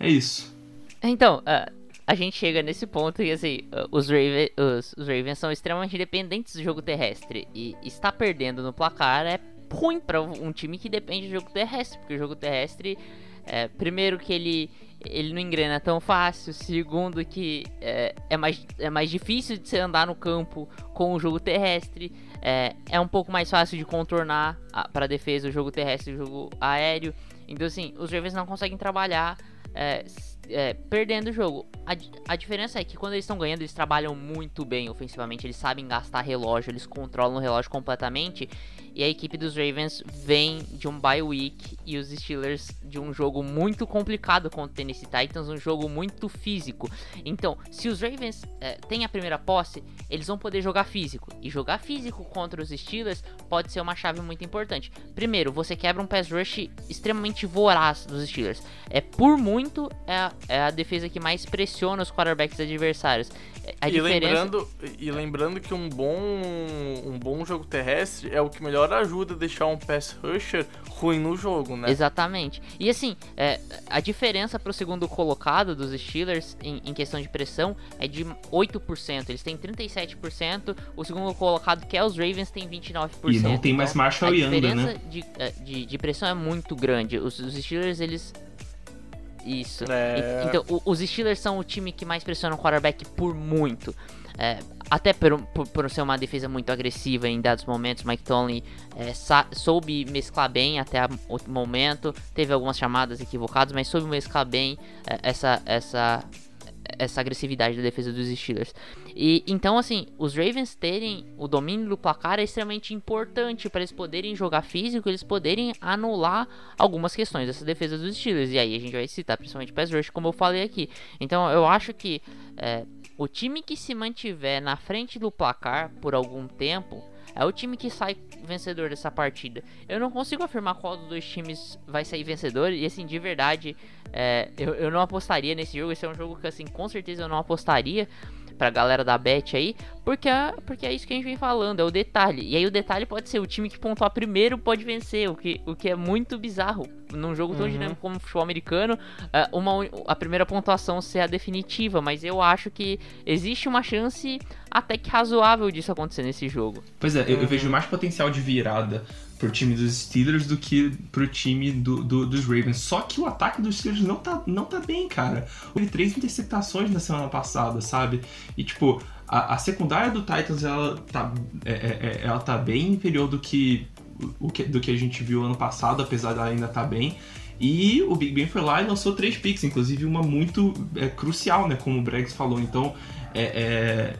é isso. Então, uh, a gente chega nesse ponto e assim, os, Raven, os, os, Ravens são extremamente dependentes do jogo terrestre. E estar perdendo no placar é ruim para um time que depende do jogo terrestre, porque o jogo terrestre, é, primeiro que ele ele não engrena tão fácil. Segundo, que é, é, mais, é mais difícil de você andar no campo com o jogo terrestre. É, é um pouco mais fácil de contornar para defesa o jogo terrestre e o jogo aéreo. Então, assim, os Ravens não conseguem trabalhar é, é, perdendo o jogo. A, a diferença é que quando eles estão ganhando, eles trabalham muito bem ofensivamente, eles sabem gastar relógio, eles controlam o relógio completamente. E a equipe dos Ravens vem de um bye week e os Steelers de um jogo muito complicado contra o Tennessee Titans, um jogo muito físico. Então, se os Ravens é, têm a primeira posse, eles vão poder jogar físico. E jogar físico contra os Steelers pode ser uma chave muito importante. Primeiro, você quebra um pass rush extremamente voraz dos Steelers. É por muito é é a defesa que mais pressiona os quarterbacks adversários. A e, diferença... lembrando, e lembrando que um bom, um bom jogo terrestre é o que melhor ajuda a deixar um pass rusher ruim no jogo, né? Exatamente. E assim, é, a diferença para o segundo colocado dos Steelers em, em, questão de pressão é de 8%. Eles têm 37%. O segundo colocado, que é os Ravens, tem 29%. E não tem mais então, Marshall Young, né? A diferença de, é, de, de, pressão é muito grande. Os, os Steelers, eles isso. É... Então, os Steelers são o time que mais pressiona o quarterback por muito. É, até por, por, por, ser uma defesa muito agressiva em dados momentos, Mike Tomlin é, soube mesclar bem até o momento. Teve algumas chamadas equivocadas, mas soube mesclar bem é, essa, essa, essa agressividade da defesa dos Steelers. E então, assim, os Ravens terem o domínio do placar é extremamente importante para eles poderem jogar físico, eles poderem anular algumas questões dessa defesa dos Steelers. E aí a gente vai citar principalmente pass rush, como eu falei aqui. Então, eu acho que é, o time que se mantiver na frente do placar por algum tempo é o time que sai vencedor dessa partida. Eu não consigo afirmar qual dos dois times vai sair vencedor. E assim, de verdade, é, eu, eu não apostaria nesse jogo. Esse é um jogo que, assim, com certeza eu não apostaria pra galera da Bet aí, porque é, porque é isso que a gente vem falando, é o detalhe. E aí o detalhe pode ser o time que pontuar primeiro pode vencer, o que, o que é muito bizarro. Num jogo tão uhum. dinâmico como o futebol americano, é, uma, a primeira pontuação ser a definitiva, mas eu acho que existe uma chance até que razoável disso acontecer nesse jogo. Pois é, eu, eu vejo mais potencial de virada pro time dos Steelers do que pro time do, do, dos Ravens. Só que o ataque dos Steelers não tá, não tá bem, cara. Houve três interceptações na semana passada, sabe? E tipo, a, a secundária do Titans ela tá, é, é, é ela tá bem inferior do que, o que, do que a gente viu ano passado, apesar dela ainda tá bem. E o Big Ben foi lá e lançou três picks, inclusive uma muito é, crucial, né? Como o Bregs falou. Então, é, é,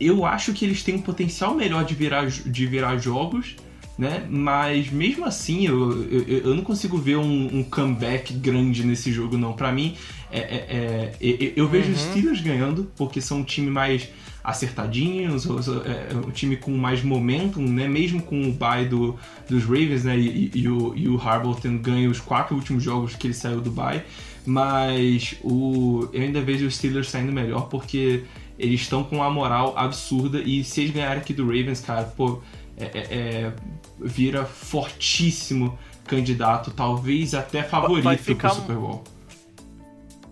eu acho que eles têm um potencial melhor de virar, de virar jogos né? Mas mesmo assim, eu, eu, eu não consigo ver um, um, comeback grande nesse jogo, não. Para mim, é, é, é, eu vejo uhum. os Steelers ganhando, porque são um time mais acertadinhos, é, um time com mais momentum, né? Mesmo com o bye do, dos Ravens, né? E, e, o, e o Harbaugh tendo ganho os quatro últimos jogos que ele saiu do bye. Mas o, eu ainda vejo os Steelers saindo melhor, porque eles estão com uma moral absurda. E se eles ganharem aqui do Ravens, cara, pô é, é, é, vira fortíssimo candidato, talvez até favorito ficar... pro Super Bowl.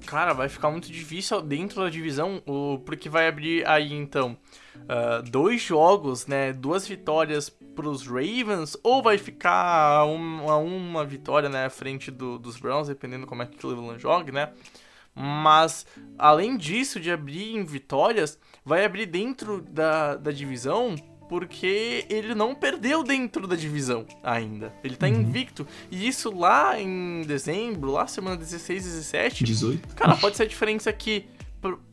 Cara, vai ficar muito difícil dentro da divisão, porque vai abrir aí então uh, dois jogos, né? Duas vitórias pros Ravens, ou vai ficar uma, uma vitória né, à frente do, dos Browns, dependendo como é que o Cleveland joga, né? Mas, além disso, de abrir em vitórias, vai abrir dentro da, da divisão porque ele não perdeu dentro da divisão ainda. Ele tá uhum. invicto. E isso lá em dezembro, lá semana 16, 17. 18. Cara, pode ser a diferença aqui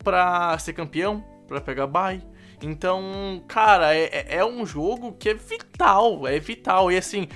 pra ser campeão, pra pegar bye. Então, cara, é, é, é um jogo que é vital, é vital. E assim,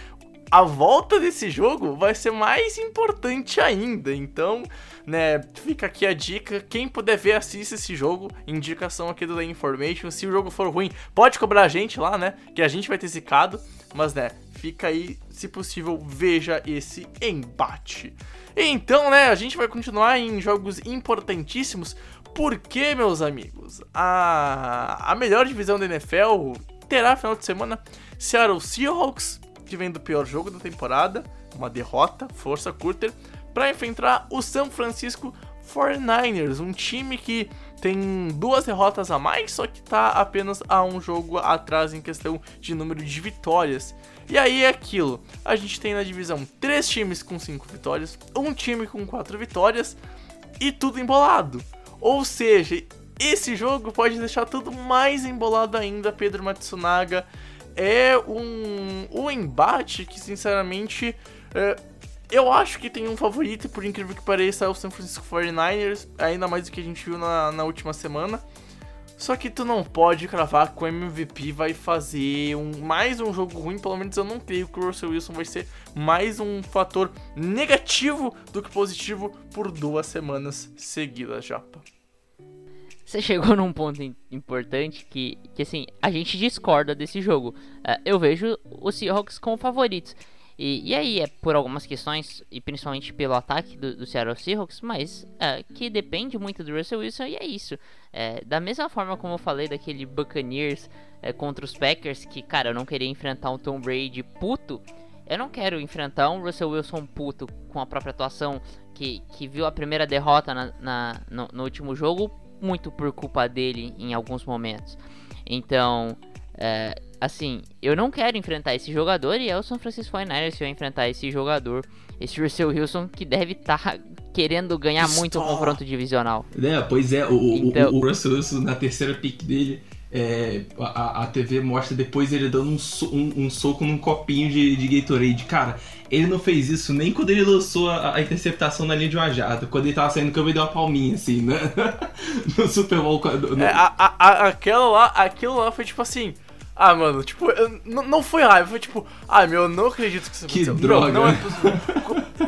a volta desse jogo vai ser mais importante ainda. Então, né, fica aqui a dica. Quem puder ver, assista esse jogo. Indicação aqui do The Information. Se o jogo for ruim, pode cobrar a gente lá, né? Que a gente vai ter zicado. Mas, né, fica aí, se possível, veja esse embate. Então, né, a gente vai continuar em jogos importantíssimos. Porque, meus amigos, a, a melhor divisão da NFL terá final de semana Seattle Seahawks que vem do pior jogo da temporada, uma derrota, força Curter, para enfrentar o São Francisco 49ers, um time que tem duas derrotas a mais, só que está apenas a um jogo atrás em questão de número de vitórias. E aí é aquilo, a gente tem na divisão três times com cinco vitórias, um time com quatro vitórias e tudo embolado. Ou seja, esse jogo pode deixar tudo mais embolado ainda, Pedro Matsunaga é um, um embate que, sinceramente, é, eu acho que tem um favorito, por incrível que pareça, é o San Francisco 49ers, ainda mais do que a gente viu na, na última semana. Só que tu não pode cravar que o MVP vai fazer um, mais um jogo ruim, pelo menos eu não creio que o Russell Wilson vai ser mais um fator negativo do que positivo por duas semanas seguidas, Japa você chegou num ponto importante que, que assim, a gente discorda desse jogo. Uh, eu vejo os Seahawks como favoritos. E, e aí é por algumas questões, e principalmente pelo ataque do, do Seattle Seahawks, mas é, que depende muito do Russell Wilson e é isso. É, da mesma forma como eu falei daquele Buccaneers é, contra os Packers, que cara, eu não queria enfrentar um Tom Brady puto, eu não quero enfrentar um Russell Wilson puto com a própria atuação que, que viu a primeira derrota na, na no, no último jogo, muito por culpa dele em alguns momentos. Então, é, assim, eu não quero enfrentar esse jogador e é o São Francisco 49ers que vai enfrentar esse jogador, esse Russell Wilson que deve estar tá querendo ganhar muito o confronto divisional. É, pois é, o, então... o, o Russell Wilson na terceira pick dele, é, a, a TV mostra depois ele dando um, so, um, um, soco num copinho de, de Gatorade. Cara, ele não fez isso nem quando ele lançou a, a interceptação na linha de uma. Quando ele tava saindo do campo, ele deu uma palminha, assim, né? no Super Bowl. No... É, a, a, aquela lá, aquilo lá foi tipo assim ah, mano, tipo, eu, não foi raiva, foi tipo, ah, meu, eu não acredito que isso que aconteceu. droga. Não, não é possível.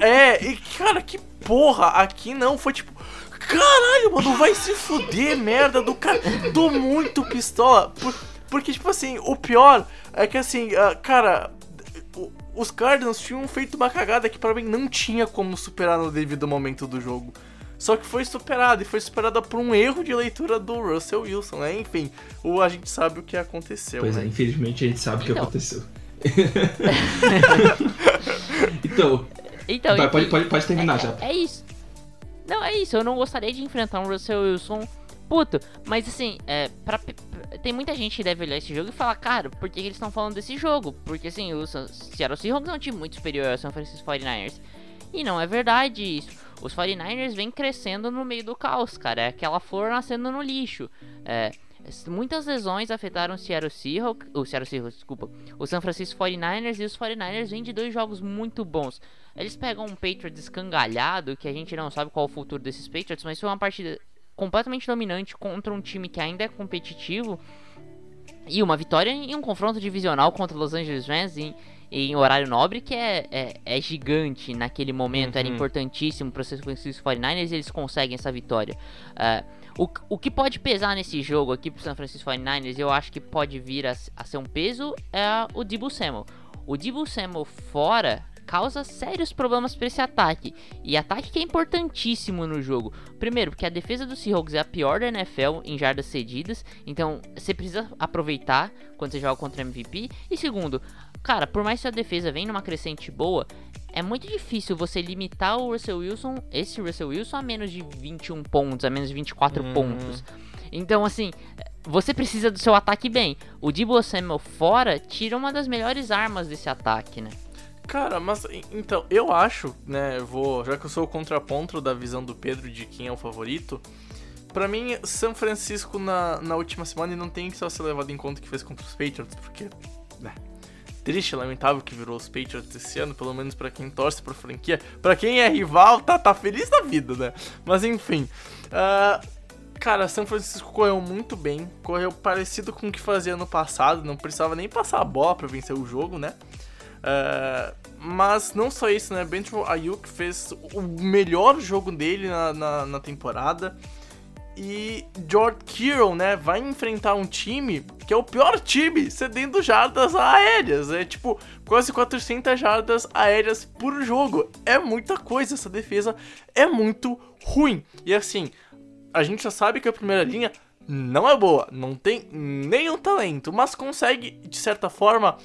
é, e cara, que porra, aqui não, foi tipo, caralho, mano, vai se fuder, merda do cara. Tô muito pistola. Por, porque, tipo assim, o pior é que assim, uh, cara, os Cardinals tinham feito uma cagada que para mim não tinha como superar no devido momento do jogo. Só que foi superada e foi superada por um erro de leitura do Russell Wilson, né? Enfim, o, a gente sabe o que aconteceu. Pois né? é, infelizmente a gente sabe o que então. aconteceu. então, então vai, pode, pode, pode terminar é, já. É isso. Não, é isso. Eu não gostaria de enfrentar um Russell Wilson puto. Mas assim, é, pra, tem muita gente que deve olhar esse jogo e falar, cara, por que eles estão falando desse jogo? Porque assim, o Seattle Seahawks é um time muito superior ao San Francisco 49ers. E não é verdade isso. Os 49ers vêm crescendo no meio do caos, cara. É aquela flor nascendo no lixo. É, muitas lesões afetaram o Seattle Seahawks, o Seattle Seahawks, desculpa, o San Francisco 49ers e os 49ers vêm de dois jogos muito bons. Eles pegam um Patriots escangalhado, que a gente não sabe qual é o futuro desses Patriots, mas foi uma partida completamente dominante contra um time que ainda é competitivo. E uma vitória em um confronto divisional contra os Los Angeles Rams em, em horário nobre que é, é, é gigante naquele momento, uhum. era importantíssimo para os 49ers e eles conseguem essa vitória. Uh, o, o que pode pesar nesse jogo aqui para os San Francisco 49ers, eu acho que pode vir a, a ser um peso, é o Debo Samuel. O Debo Samuel fora causa sérios problemas para esse ataque. E ataque que é importantíssimo no jogo. Primeiro, porque a defesa do Seahawks é a pior da NFL em jardas cedidas, então você precisa aproveitar quando você joga contra MVP. E segundo, cara, por mais que a defesa venha numa crescente boa, é muito difícil você limitar o Russell Wilson, esse Russell Wilson, a menos de 21 pontos, a menos de 24 uhum. pontos. Então, assim, você precisa do seu ataque bem. O Debo Samuel fora tira uma das melhores armas desse ataque, né? Cara, mas então, eu acho, né, vou, já que eu sou o contraponto da visão do Pedro de quem é o favorito, para mim, São Francisco na, na última semana não tem que só ser levado em conta que fez contra os Patriots, porque, né, triste, lamentável que virou os Patriots esse ano, pelo menos para quem torce pra franquia. para quem é rival, tá, tá feliz da vida, né? Mas enfim. Uh, cara, São Francisco correu muito bem. Correu parecido com o que fazia no passado. Não precisava nem passar a bola para vencer o jogo, né? Uh, mas não só isso, né? Benjamin Ayuk fez o melhor jogo dele na, na, na, temporada. E George Kittle, né, vai enfrentar um time que é o pior time cedendo jardas aéreas. É tipo quase 400 jardas aéreas por jogo. É muita coisa, essa defesa é muito ruim. E assim, a gente já sabe que a primeira linha não é boa, não tem nenhum talento, mas consegue, de certa forma,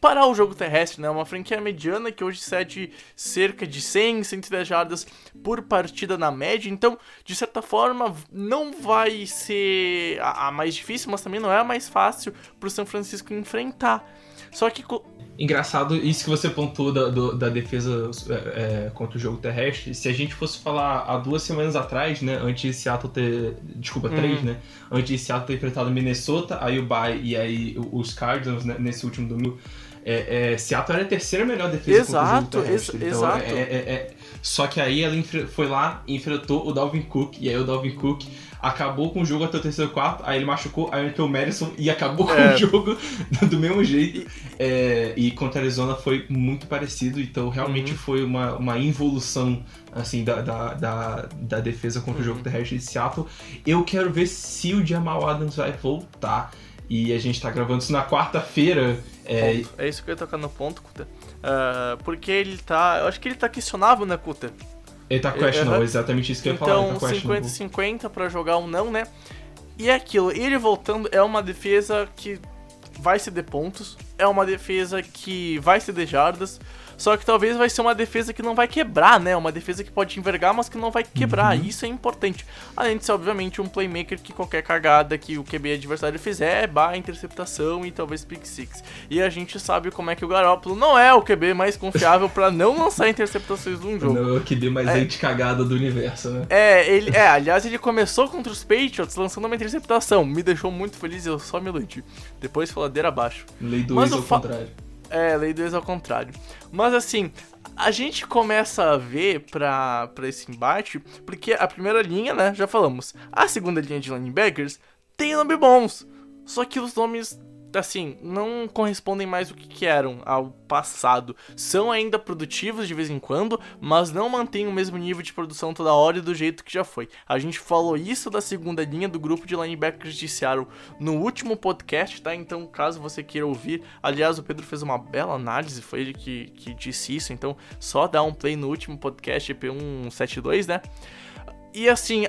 parar o jogo terrestre, né? Uma franquia mediana que hoje cede cerca de 100, 110 jardas por partida na média, então, de certa forma, não vai ser a, mais difícil, mas também não é a mais fácil para o São Francisco enfrentar. Só que Engraçado isso que você pontuou da, do, da defesa é, é, contra o jogo terrestre. Se a gente fosse falar há duas semanas atrás, né? Antes de Seattle ter. Desculpa, três, uhum. né? Antes de Seattle ter enfrentado Minnesota, aí o Bay e aí os Cardinals né, nesse último domingo. É, é, Seattle era a terceira melhor defesa exato, contra o jogo terrestre. Ex então, exato. É, é, é, só que aí ela foi lá e enfrentou o Dalvin Cook. E aí o Dalvin Cook acabou com o jogo até o terceiro quarto, aí ele machucou, aí entrou o Madison e acabou é. com o jogo do mesmo jeito. É, e contra a Arizona foi muito parecido, então realmente uhum. foi uma, uma involução assim, da, da, da, da defesa contra uhum. o jogo terrestre de Seattle. Eu quero ver se o Jamal Adams vai voltar. E a gente tá gravando isso na quarta-feira. É... é isso que eu ia tocar no ponto, Uh, porque ele tá. Eu acho que ele tá questionável, né, Kuta? Ele tá questionable, exatamente isso que eu ia então, falar. Então, 50-50 pra jogar um não, né? E é aquilo, ele voltando é uma defesa que vai ceder pontos, é uma defesa que vai ceder jardas, só que talvez vai ser uma defesa que não vai quebrar, né? Uma defesa que pode envergar, mas que não vai quebrar. Uhum. Isso é importante. Além de ser, obviamente, um playmaker que qualquer cagada que o QB adversário fizer, barra interceptação e talvez pick six. E a gente sabe como é que o Garoppolo não é o QB mais confiável para não lançar interceptações num jogo. Não é o QB mais é. anti-cagada do universo, né? É, ele, é, aliás, ele começou contra os Patriots lançando uma interceptação. Me deixou muito feliz e eu só me iludi. Depois, faladeira abaixo. Lei do ex ao contrário. É, lei do ex ao contrário. Mas assim, a gente começa a ver pra, pra esse embate, porque a primeira linha, né, já falamos, a segunda linha de linebackers tem nomes bons. Só que os nomes assim, não correspondem mais o que eram ao passado. São ainda produtivos de vez em quando, mas não mantêm o mesmo nível de produção toda hora e do jeito que já foi. A gente falou isso da segunda linha do grupo de linebackers de Seattle no último podcast, tá? Então, caso você queira ouvir, aliás, o Pedro fez uma bela análise, foi ele que, que disse isso, então só dá um play no último podcast, EP172, né? E assim,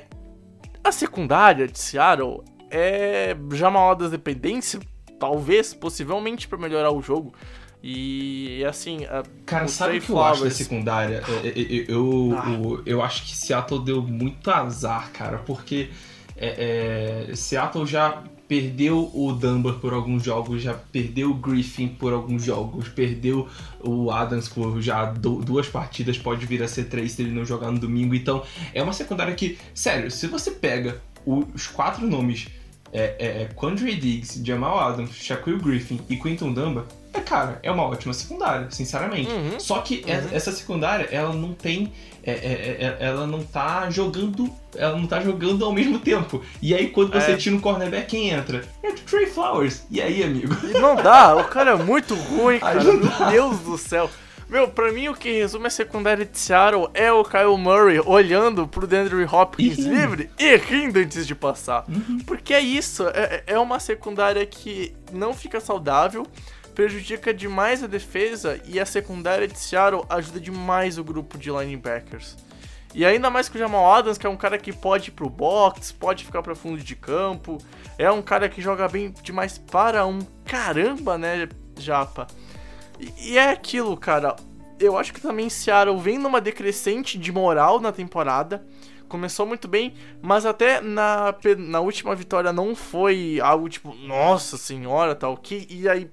a secundária de Seattle é já uma hora da dependência talvez, possivelmente, para melhorar o jogo. E assim. Cara, sabe o que eu acho da secundária? Eu, é, é, é, eu, ah. eu, eu, acho que Seattle deu muito azar, cara, porque é, é, Seattle já perdeu o Dunbar por alguns jogos, já perdeu o Griffin por alguns jogos, perdeu o Adams por já duas partidas, pode vir a ser três se ele não jogar no domingo. Então, é uma secundária que, sério, se você pega os quatro nomes é, é, é Quandre Diggs, Jamal Adams, Shaquille Griffin e Quinton Dunbar, é, cara, é uma ótima secundária, sinceramente. Uhum, Só que uhum. essa secundária, ela não tem. É, é, é, ela não tá jogando. Ela não tá jogando ao mesmo tempo. E aí, quando você é. tira um cornerback, quem entra? É o Trey Flowers. E aí, amigo? Não dá, o cara é muito ruim, cara. Meu Deus do céu. Meu, pra mim o que resume a secundária de Seattle é o Kyle Murray olhando pro DeAndre Hopkins e livre e rindo antes de passar. Uhum. Porque é isso, é, é uma secundária que não fica saudável, prejudica demais a defesa e a secundária de Seattle ajuda demais o grupo de linebackers. E ainda mais com o Jamal Adams, que é um cara que pode ir pro box, pode ficar para fundo de campo, é um cara que joga bem demais para um caramba, né, Japa? E, é aquilo, cara. Eu acho que também Seattle vem numa decrescente de moral na temporada. Começou muito bem, mas até na, na última vitória não foi algo tipo, nossa senhora, tal, que. E aí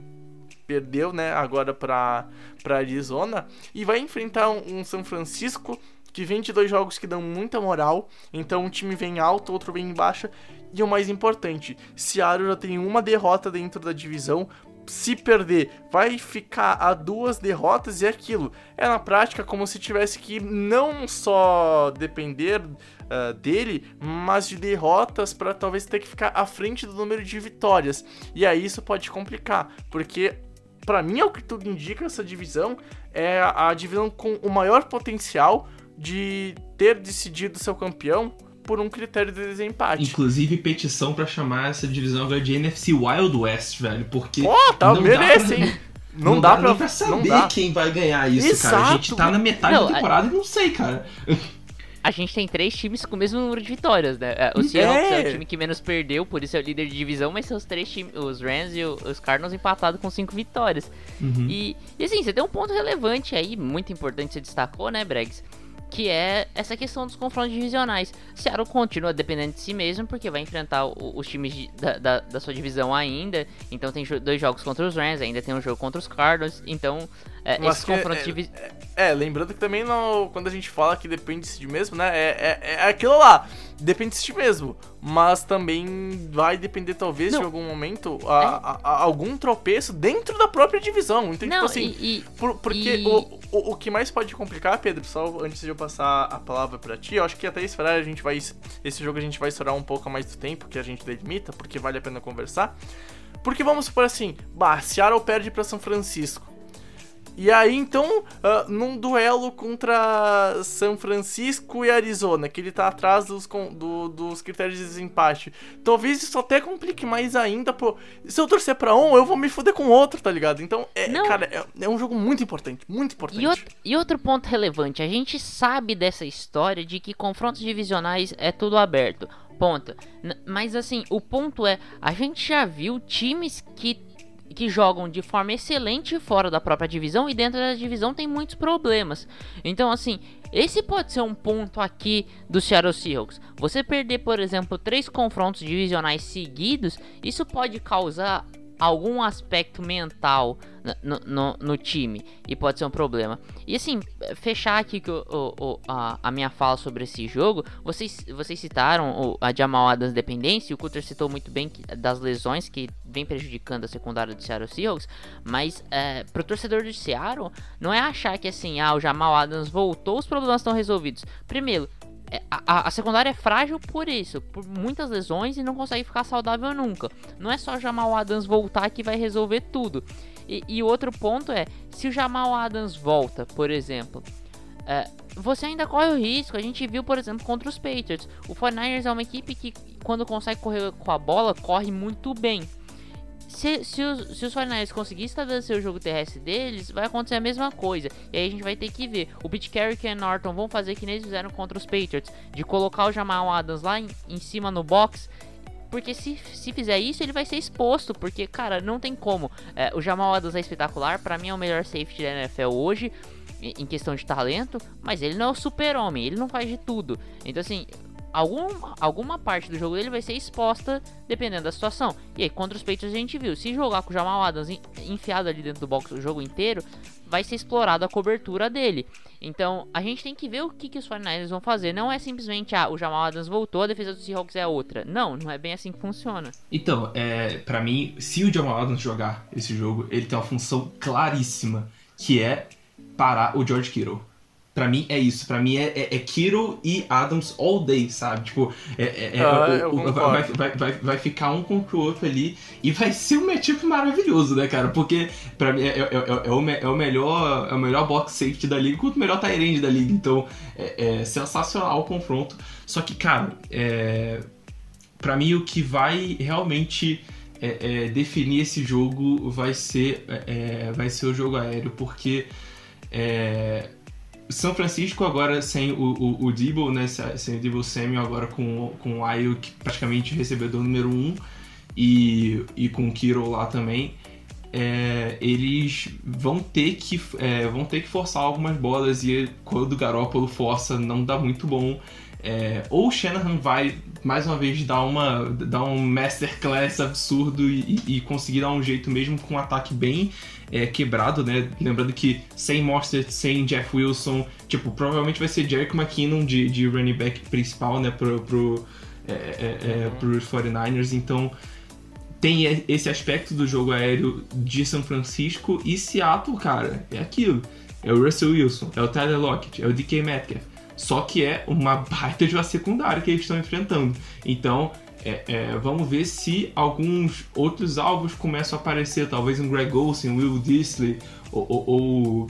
perdeu, né, agora pra, pra Arizona. E vai enfrentar um, um São Francisco que vem de dois jogos que dão muita moral. Então um time vem alto, outro vem em baixa. E o mais importante, Seattle já tem uma derrota dentro da divisão, se perder, vai ficar a duas derrotas e aquilo. É na prática como se tivesse que não só depender uh, dele, mas de derrotas para talvez ter que ficar à frente do número de vitórias. E aí isso pode complicar, porque para mim é o que tudo indica essa divisão é a divisão com o maior potencial de ter decidido seu campeão por um critério de desempate. Inclusive petição para chamar essa divisão agora de NFC Wild West, velho, porque Pô, tá, não merece, hein? Não, não, dá, dá pra, pra saber quem vai ganhar isso, Exato. cara. A gente tá na metade não, da temporada a... e não sei, cara. A gente tem três times com o mesmo número de vitórias, né? É, o Seahawks é, é o time que menos perdeu, por isso é o líder de divisão, mas são os três times, os Rams e os Cardinals empatados com cinco vitórias. Uhum. E, e assim, você tem um ponto relevante aí, muito importante, você destacou, né, Bregs? Que é essa questão dos confrontos divisionais. Seattle continua dependendo de si mesmo, porque vai enfrentar o, os times de, da, da, da, sua divisão ainda. Então tem dois jogos contra os Rams, ainda tem um jogo contra os Cardinals. Então é, Mas esse confronto é, é, é, lembrando que também quando a gente fala que depende de si mesmo, né? É, é, é aquilo lá, depende de si mesmo. Mas também vai depender, talvez, Não. de algum momento, a, é. a, a, algum tropeço dentro da própria divisão. Então, tipo Não, tipo assim, e, e, por, porque e... O, o, o, que mais pode complicar, Pedro, só antes de eu passar a palavra para ti, eu acho que até esperar a gente vai. Esse jogo a gente vai estourar um pouco mais do tempo que a gente delimita, porque vale a pena conversar. Porque vamos supor assim, bah, Seattle perde para São Francisco E aí, então, uh, num duelo contra São Francisco e Arizona, que ele tá atrás dos, do, dos critérios de desempate, talvez isso até complique mais ainda, pô. Se eu torcer pra um, eu vou me fuder com outro, tá ligado? Então, é, cara, é, é, um jogo muito importante, muito importante. E, outro, e outro ponto relevante, a gente sabe dessa história de que confrontos divisionais é tudo aberto. Ponto. Mas assim, o ponto é, a gente já viu times que que jogam de forma excelente fora da própria divisão e dentro da divisão tem muitos problemas. Então, assim, esse pode ser um ponto aqui do Seattle Seahawks. Você perder, por exemplo, três confrontos divisionais seguidos, isso pode causar algum aspecto mental no, no, no, time e pode ser um problema. E assim, fechar aqui o, o, a, a, minha fala sobre esse jogo, vocês, vocês citaram a Jamal Adams dependência, o Cutter citou muito bem que, das lesões que vem prejudicando a secundária do Seattle Seahawks, mas é, pro torcedor do Seattle, não é achar que assim, ah, o Jamal Adams voltou, os problemas estão resolvidos. Primeiro, a, a, secundária é frágil por isso, por muitas lesões e não consegue ficar saudável nunca. Não é só Jamal Adams voltar que vai resolver tudo. E, e outro ponto é, se o Jamal Adams volta, por exemplo, é, você ainda corre o risco. A gente viu, por exemplo, contra os Patriots. O 49ers é uma equipe que, quando consegue correr com a bola, corre muito bem se, se, os, se os 49 conseguirem estabelecer o jogo terrestre deles, vai acontecer a mesma coisa. E aí a gente vai ter que ver. O Pete Carrick e o Norton vão fazer que eles fizeram contra os Patriots. De colocar o Jamal Adams lá em, em cima no box. Porque se, se fizer isso, ele vai ser exposto. Porque, cara, não tem como. É, o Jamal Adams é espetacular. para mim é o melhor safety da NFL hoje em questão de talento, mas ele não é o super-homem, ele não faz de tudo. Então, assim, algum, alguma parte do jogo dele vai ser exposta dependendo da situação. E aí, contra os Patriots a gente viu, se jogar com o Jamal Adams enfiado ali dentro do box o jogo inteiro, vai ser explorada a cobertura dele. Então, a gente tem que ver o que, que os 49ers vão fazer. Não é simplesmente, ah, o Jamal Adams voltou, a defesa dos Seahawks é outra. Não, não é bem assim que funciona. Então, é, para mim, se o Jamal Adams jogar esse jogo, ele tem uma função claríssima, que é parar o George Kittle. Pra mim é isso. Pra mim é, é, é Kiro e Adams all day, sabe? Tipo, é, é, é ah, o, o, vai, vai, vai, vai ficar um contra o outro ali. E vai ser um matchup maravilhoso, né, cara? Porque pra mim é, é, é, o, é, o, melhor, é o melhor box safety da liga quanto o melhor Tyrande da liga. Então é, sensacional o confronto. Só que, cara, é, pra mim o que vai realmente. definir esse jogo vai ser, vai ser o jogo aéreo, porque é, são Francisco agora sem o, o, o Debo, né? Sem o Debo Samuel, agora com, com o Ayo, que praticamente recebedor número 1, um, e, e com o Kiro lá também. É, eles vão ter que é, vão ter que forçar algumas bolas e quando o Garópolo força não dá muito bom é, ou o Shanahan vai mais uma vez dar uma dar um masterclass absurdo e, e, conseguir dar um jeito mesmo com um ataque bem é, quebrado, né? Lembrando que sem Mostert, sem Jeff Wilson, tipo, provavelmente vai ser Jerick McKinnon de, de running back principal, né? Pro, pro, é, é, é uhum. pros 49ers, então tem esse aspecto do jogo aéreo de São Francisco e Seattle, cara, é aquilo. É o Russell Wilson, é o Tyler Lockett, é o DK Metcalf. Só que é uma baita de uma secundária que eles estão enfrentando. Então, é, é, vamos ver se alguns outros alvos começam a aparecer, talvez um Greg Olsen, Will Disley ou, ou,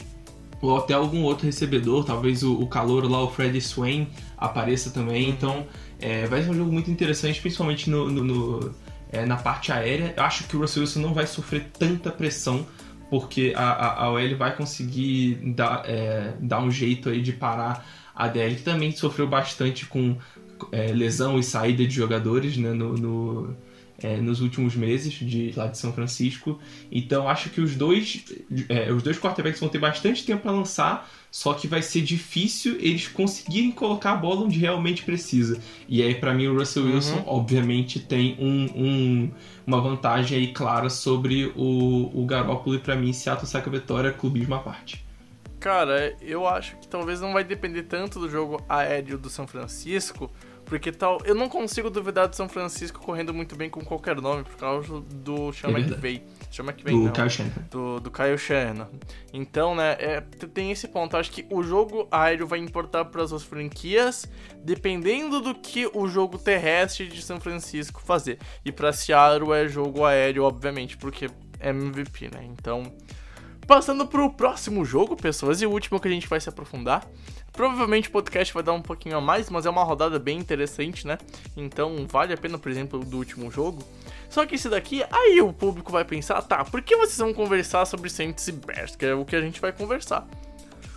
ou, até algum outro recebedor, talvez o, o calor lá, o Fred Swain, apareça também. Então é, vai ser um jogo muito interessante, principalmente no, no, no é, na parte aérea. Eu acho que o Russell Wilson não vai sofrer tanta pressão porque a, a, a OL vai conseguir dar, é, dar um jeito aí de parar a DL, que também sofreu bastante com é, lesão e saída de jogadores né, no, no é, nos últimos meses de lá de São Francisco. Então acho que os dois, é, os dois quarterbacks vão ter bastante tempo para lançar, só que vai ser difícil eles conseguirem colocar a bola onde realmente precisa. E aí para mim o Russell uhum. Wilson obviamente tem um, um, uma vantagem aí clara sobre o, o Garoppolo e para mim Seattle saca vitória clubismo à parte. Cara, eu acho que talvez não vai depender tanto do jogo aéreo do São Francisco, porque tal. Eu não consigo duvidar do São Francisco correndo muito bem com qualquer nome, por causa do Sean é McVay. Sean McVay, do não. Kyle Shanahan. Do, do Kyle Shanahan. Então, né, é, tem esse ponto. Eu acho que o jogo aéreo vai importar para as suas franquias, dependendo do que o jogo terrestre de São Francisco fazer. E para Seattle é jogo aéreo, obviamente, porque é MVP, né? Então. Passando pro próximo jogo, pessoas, e o último que a gente vai se aprofundar. Provavelmente o podcast vai dar um pouquinho a mais, mas é uma rodada bem interessante, né? Então vale a pena, por exemplo, do último jogo. Só que esse daqui, aí o público vai pensar, tá, por que vocês vão conversar sobre Saints e Bears? Que é o que a gente vai conversar.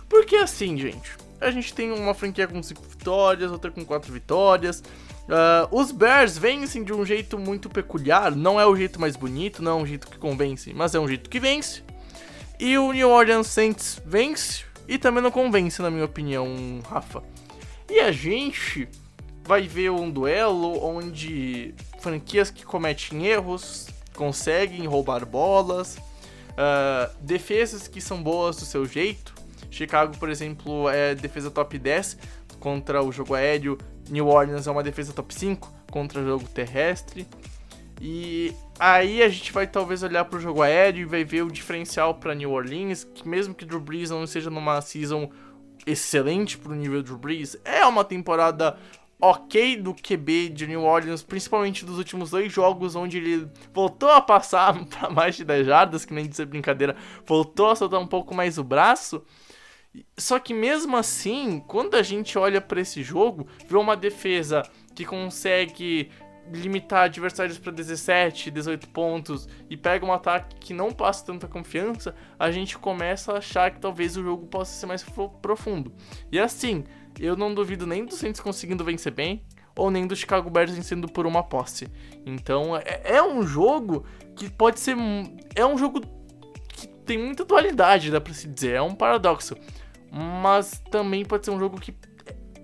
Porque assim, gente, a gente tem uma franquia com 5 vitórias, outra com 4 vitórias. Uh, os Bears vencem de um jeito muito peculiar, não é o jeito mais bonito, não é um jeito que convence, mas é um jeito que vence. E o New Orleans Saints vence e também não convence, na minha opinião, Rafa. E a gente vai ver um duelo onde franquias que cometem erros conseguem roubar bolas, uh, defesas que são boas do seu jeito. Chicago, por exemplo, é defesa top 10 contra o jogo aéreo. New Orleans é uma defesa top 5 contra o jogo terrestre. E aí a gente vai talvez olhar para o jogo aéreo e vai ver o diferencial para New Orleans, que mesmo que Drew Brees não esteja numa season excelente para o nível Drew Brees, é uma temporada ok do QB de New Orleans, principalmente dos últimos dois jogos, onde ele voltou a passar para mais de 10 jardas, que nem dizer brincadeira, voltou a soltar um pouco mais o braço. Só que mesmo assim, quando a gente olha para esse jogo, vê uma defesa que consegue limitar adversários para 17, 18 pontos e pega um ataque que não passa tanta confiança, a gente começa a achar que talvez o jogo possa ser mais profundo. E assim, eu não duvido nem do Saints conseguindo vencer bem, ou nem do Chicago Bears vencendo por uma posse. Então é, é um jogo que pode ser. É um jogo que tem muita dualidade, dá pra se dizer. É um paradoxo. Mas também pode ser um jogo que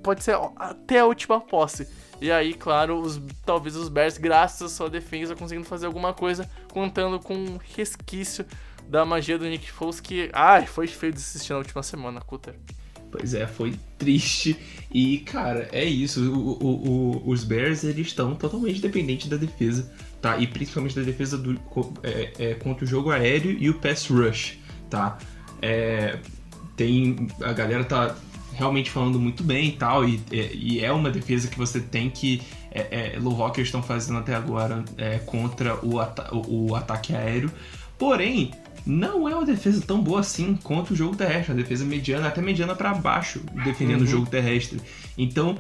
pode ser até a última posse. E aí, claro, os, talvez os Bears, graças à sua defesa, conseguindo fazer alguma coisa, contando com um resquício da magia do Nick Foles, que, ai, foi feio de assistir na última semana, Cutter. Pois é, foi triste. E, cara, é isso. O, o, o, os Bears, eles estão totalmente dependentes da defesa, tá? E principalmente da defesa do, é, é, contra o jogo aéreo e o pass rush, tá? É, tem... A galera tá realmente falando muito bem e tal, e, e é uma defesa que você tem que. É, é, Low Rockers estão fazendo até agora é, contra o, ata o, o, ataque aéreo. Porém, não é uma defesa tão boa assim quanto o jogo terrestre, uma defesa mediana, até mediana para baixo, defendendo uhum. o jogo terrestre. Então,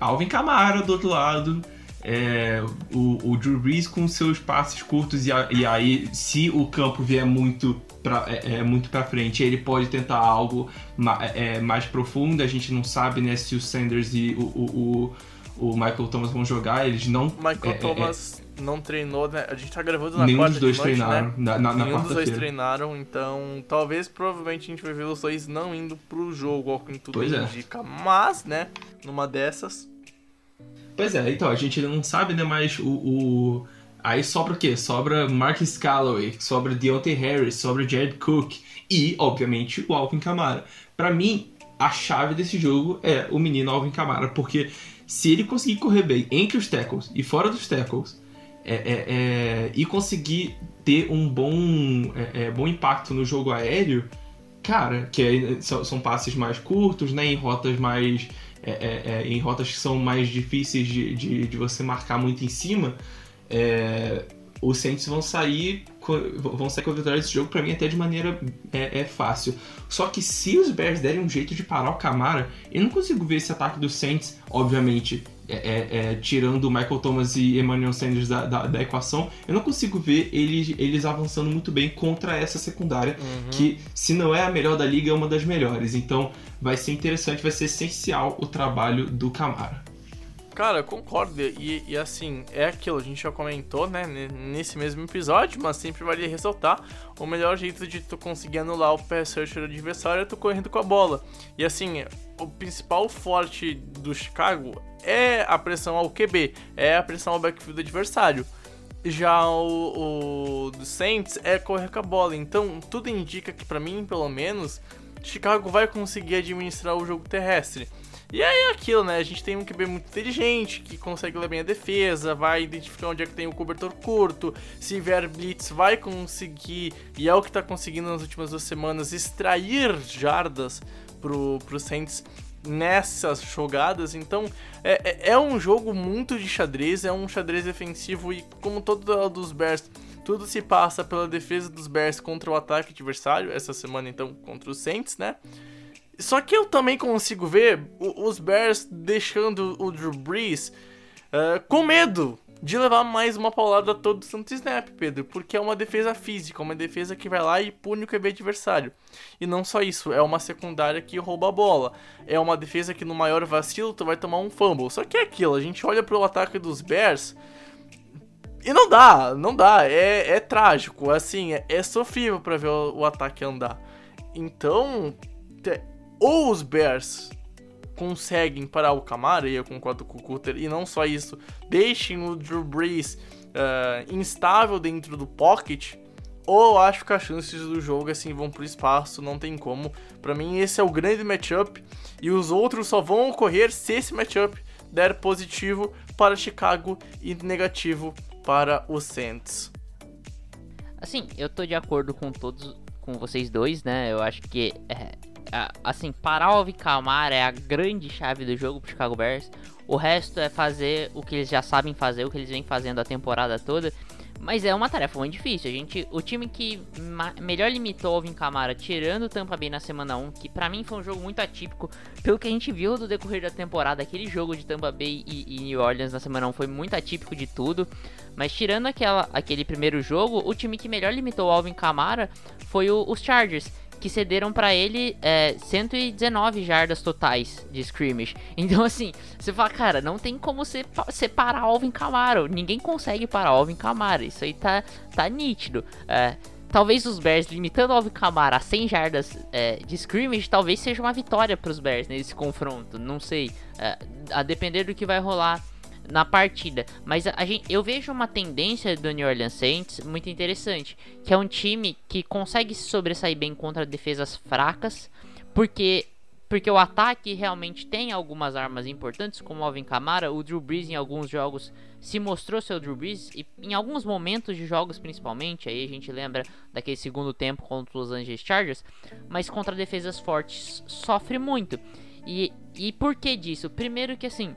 Alvin Kamara do outro lado, é, o, o Drew Brees com seus passes curtos e, a, e aí se o campo vier muito pra, é, é, muito para frente ele pode tentar algo ma, é, mais profundo. A gente não sabe né se o Sanders e o, o, o, o Michael Thomas vão jogar. Eles não Michael é, é, Thomas não treinou né? A gente tá gravando na nenhum quarta dos dois noite, treinaram né? na, na, nenhum dos dois treinaram então talvez provavelmente a gente vai ver os dois não indo pro jogo ao que tudo pois indica. Mas né numa dessas Pois é, então, a gente não sabe, né, mas o, o... Aí sobra o quê? Sobra Marcus Calloway, sobra Deontay Harris, sobra Jared Cook e, obviamente, o Alvin Kamara. Para mim, a chave desse jogo é o menino Alvin Kamara, porque se ele conseguir correr bem entre os tackles e fora dos tackles é, é, é, e conseguir ter um bom, é, é, bom impacto no jogo aéreo, cara, que são, são passes mais curtos, né, em rotas mais é, é, é, em rotas que são mais difíceis de, de, de você marcar muito em cima, é, os Saints vão sair vão sair com a vitória desse jogo para mim até de maneira é, é, fácil. Só que se os Bears derem um jeito de parar o Camara, eu não consigo ver esse ataque dos Saints, obviamente, é, é, é, tirando o Michael Thomas e Emmanuel Sanders da, da, da, equação, eu não consigo ver eles, eles avançando muito bem contra essa secundária, uhum. que se não é a melhor da liga, é uma das melhores. Então vai ser interessante, vai ser essencial o trabalho do Camara. Cara, concordo. E, e, assim, é aquilo, a gente já comentou, né, nesse mesmo episódio, mas sempre vale ressaltar: o melhor jeito de tu conseguir anular o pass rusher do adversário é tu correndo com a bola. E assim, o principal forte do Chicago é a pressão ao QB, é a pressão ao backfield adversário. Já o, o do Saints é correr com a bola. Então, tudo indica que, para mim, pelo menos, Chicago vai conseguir administrar o jogo terrestre. E aí é aquilo, né? A gente tem um QB muito inteligente, que consegue ler bem a defesa, vai identificar onde é que tem o cobertor curto, se vier blitz vai conseguir, e é o que tá conseguindo nas últimas duas semanas, extrair jardas pro, pro Saints nessas jogadas. Então é, é, é um jogo muito de xadrez, é um xadrez defensivo e como todo dos Bears Tudo se passa pela defesa dos Bears contra o ataque adversário, essa semana então contra os Saints, né? Só que eu também consigo ver os Bears deixando o Drew Brees uh, com medo de levar mais uma paulada todo santo snap, Pedro, porque é uma defesa física, uma defesa que vai lá e pune o QB adversário. E não só isso, é uma secundária que rouba a bola. É uma defesa que no maior vacilo tu vai tomar um fumble. Só que é aquilo, a gente olha pro ataque dos Bears e não dá, não dá, é, é trágico, assim, é, é sofrível para ver o, o ataque andar. Então, ou os Bears conseguem parar o Camara, e eu concordo com o Cutter, e não só isso, deixem o Drew Brees uh, instável dentro do pocket, ou acho que as chances do jogo assim vão pro espaço, não tem como. Para mim esse é o grande matchup e os outros só vão ocorrer se esse matchup der positivo para Chicago e negativo para os Saints. Assim, eu tô de acordo com todos com vocês dois, né? Eu acho que é, assim, parar o Kamara é a grande chave do jogo pro Chicago Bears. O resto é fazer o que eles já sabem fazer, o que eles vêm fazendo a temporada toda. Mas é uma tarefa muito difícil. A gente, o time que melhor limitou o Alvin Kamara, tirando o Tampa Bay na semana 1, que para mim foi um jogo muito atípico, pelo que a gente viu do decorrer da temporada, aquele jogo de Tampa Bay e, e New Orleans na semana 1 foi muito atípico de tudo. Mas tirando aquela, aquele primeiro jogo, o time que melhor limitou o Alvin Kamara foi o, os Chargers que cederam para ele é, 119 jardas totais de scrimmage. Então, assim, você fala, cara, não tem como você separar Alvin Kamara. Ninguém consegue parar Alvin Kamara. Isso aí tá, tá nítido. É, talvez os Bears limitando Alvin Kamara a 100 jardas é, de scrimmage, talvez seja uma vitória para os Bears nesse confronto. Não sei. É, a depender do que vai rolar na partida. Mas a, a gente, eu vejo uma tendência do New Orleans Saints muito interessante, que é um time que consegue se sobressair bem contra defesas fracas, porque porque o ataque realmente tem algumas armas importantes, como o Alvin Kamara, o Drew Brees em alguns jogos se mostrou seu Drew Brees, e em alguns momentos de jogos principalmente, aí a gente lembra daquele segundo tempo contra os Los Angeles Chargers, mas contra defesas fortes sofre muito. E, e por que disso? Primeiro que assim,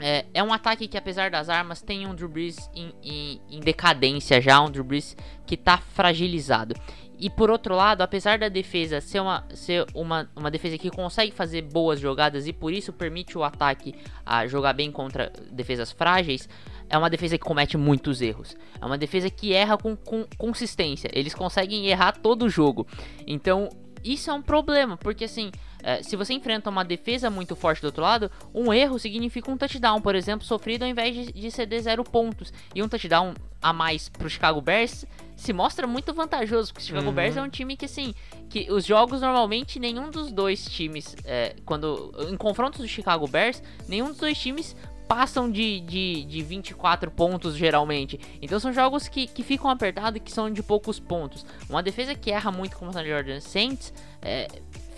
é, é, um ataque que, apesar das armas, tem um Drew Brees em, em, em, decadência já, um Drew Brees que tá fragilizado. E por outro lado, apesar da defesa ser, uma, ser uma, uma defesa que consegue fazer boas jogadas e por isso permite o ataque a jogar bem contra defesas frágeis, é uma defesa que comete muitos erros. É uma defesa que erra com, com consistência. Eles conseguem errar todo o jogo. Então, isso é um problema, porque assim, é, se você enfrenta uma defesa muito forte do outro lado, um erro significa um touchdown, por exemplo, sofrido ao invés de, de ceder zero pontos. E um touchdown a mais pro Chicago Bears se mostra muito vantajoso, porque o Chicago uhum. Bears é um time que, assim, que os jogos normalmente nenhum dos dois times, é, quando em confrontos do Chicago Bears, nenhum dos dois times passam de, de, de 24 pontos geralmente. Então são jogos que, que ficam apertados e que são de poucos pontos. Uma defesa que erra muito como a Jordan Saints é,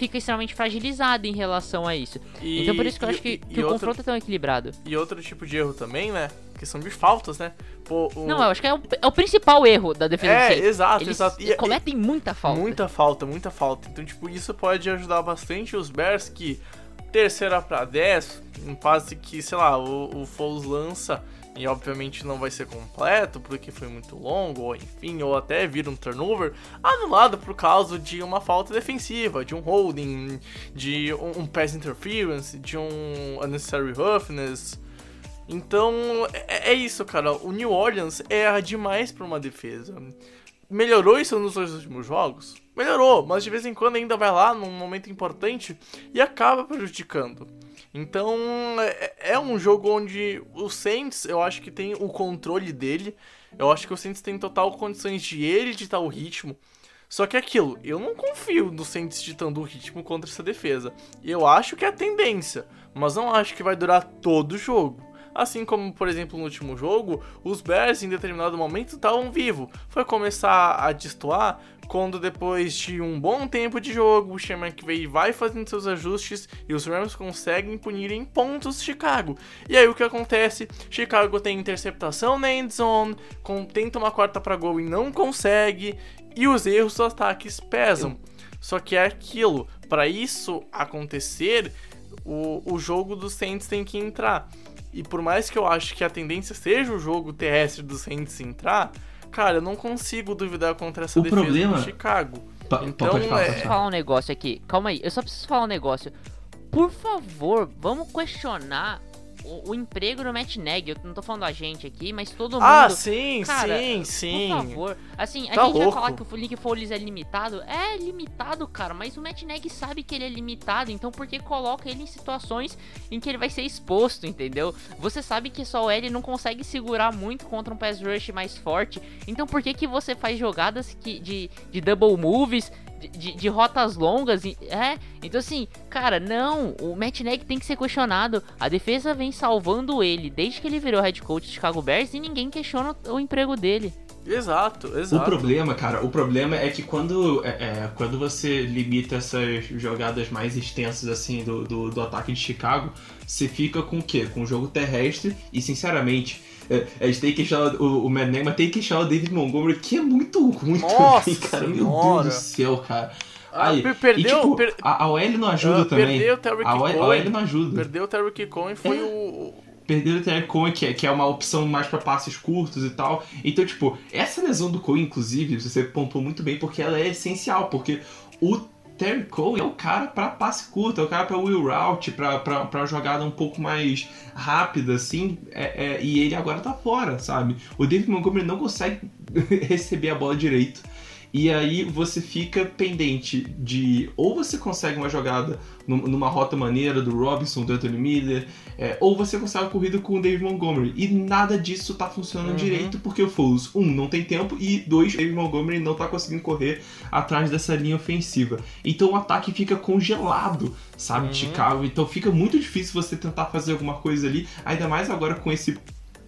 fica extremamente fragilizada em relação a isso. E, então por isso que eu e, acho que, que o outro, confronto é tão equilibrado. E outro tipo de erro também, né? Questão de faltas, né? Pô, o... Não, eu acho que é o, é o principal erro da defesa É, exato, Eles exato. E, cometem muita falta. Muita falta, muita falta. Então, tipo, isso pode ajudar bastante os Bears que terceira para 10, um passe que, sei lá, o, o Foles lança e obviamente não vai ser completo porque foi muito longo, ou enfim, ou até vira um turnover, anulado por causa de uma falta defensiva, de um holding, de um, um pass interference, de um unnecessary roughness. Então é, é isso, cara. O New Orleans erra demais para uma defesa. Melhorou isso nos dois últimos jogos? Melhorou, mas de vez em quando ainda vai lá num momento importante e acaba prejudicando. Então é, é um jogo onde o Saints, eu acho que tem o controle dele. Eu acho que o Saints tem total condições de ele ditar o ritmo. Só que é aquilo, eu não confio no Saints ditando o ritmo contra essa defesa. Eu acho que é a tendência, mas não acho que vai durar todo o jogo. Assim como, por exemplo, no último jogo, os Bears em determinado momento estavam vivos. Foi começar a destoar quando depois de um bom tempo de jogo, o Sean McVay vai fazendo seus ajustes e os Rams conseguem punir em pontos Chicago. E aí o que acontece? Chicago tem interceptação na end zone, tenta uma quarta para gol e não consegue, e os erros dos ataques pesam. Só que é aquilo, para isso acontecer, o, o jogo dos Saints tem que entrar. E por mais que eu acho que a tendência seja o jogo terrestre do Saints entrar, cara, eu não consigo duvidar contra essa O defesa problema- do Chicago. Pa- Então, pode falar, é- pode falar um negócio aqui. Calma aí, eu só preciso falar um negócio. Por favor, vamos questionar o, o emprego do Matt Nagy. Eu não tô falando a gente aqui, mas todo mundo. Ah, sim, Cara, sim, sim. Por favor. Assim, a Tá gente vai louco. falar que o Nick Foles é limitado. É limitado, cara, mas o Matt Nagy sabe que ele é limitado, então por que coloca ele em situações em que ele vai ser exposto, entendeu? Você sabe que só ele não consegue segurar muito contra um pass rush mais forte, então por que que você faz jogadas que, de, de double moves, de, de, de rotas longas, e- é? Então assim, cara, não, o Matt Nagy tem que ser questionado. A defesa vem salvando ele desde que ele virou head coach do Chicago Bears e ninguém questiona o emprego dele. Exato, O exato. problema, cara, o problema é que quando, é, é, quando você limita essas jogadas mais extensas assim do, do, do ataque de Chicago, você fica com o quê? Com o jogo terrestre e sinceramente. É, a gente tem que questionar o, o Matt mas tem que questionar o David Montgomery, que é muito ruim Nossa também, cara. Meu senhora. Deus do céu, cara. Ah, Aí, per- perdeu- e, tipo, per- a, a OL não ajuda Ah, também. Perdeu o Terry A OL, a. OL não ajuda. Perdeu o Terry Cohen foi É. o. Perderam o Terry Cohen, que é, que é uma opção mais pra passes curtos e tal. Então, tipo, essa lesão do Cohen, inclusive, você pontuou muito bem, porque ela é essencial, porque o Terry Cohen é o cara pra passe curto, é o cara pra wheel route, pra jogada um pouco mais rápida, assim, é- é, e ele agora tá fora, sabe? O David Montgomery não consegue receber a bola direito. E aí você fica pendente de ou você consegue uma jogada num- numa rota maneira do Robinson, do Anthony Miller, é, ou você consegue uma corrida com o David Montgomery. E nada disso tá funcionando Uhum. direito porque o Foles, um, não tem tempo e dois, David Montgomery não tá conseguindo correr atrás dessa linha ofensiva. Então o ataque fica congelado, sabe, Uhum. Chicago. Então fica muito difícil você tentar fazer alguma coisa ali, ainda mais agora com esse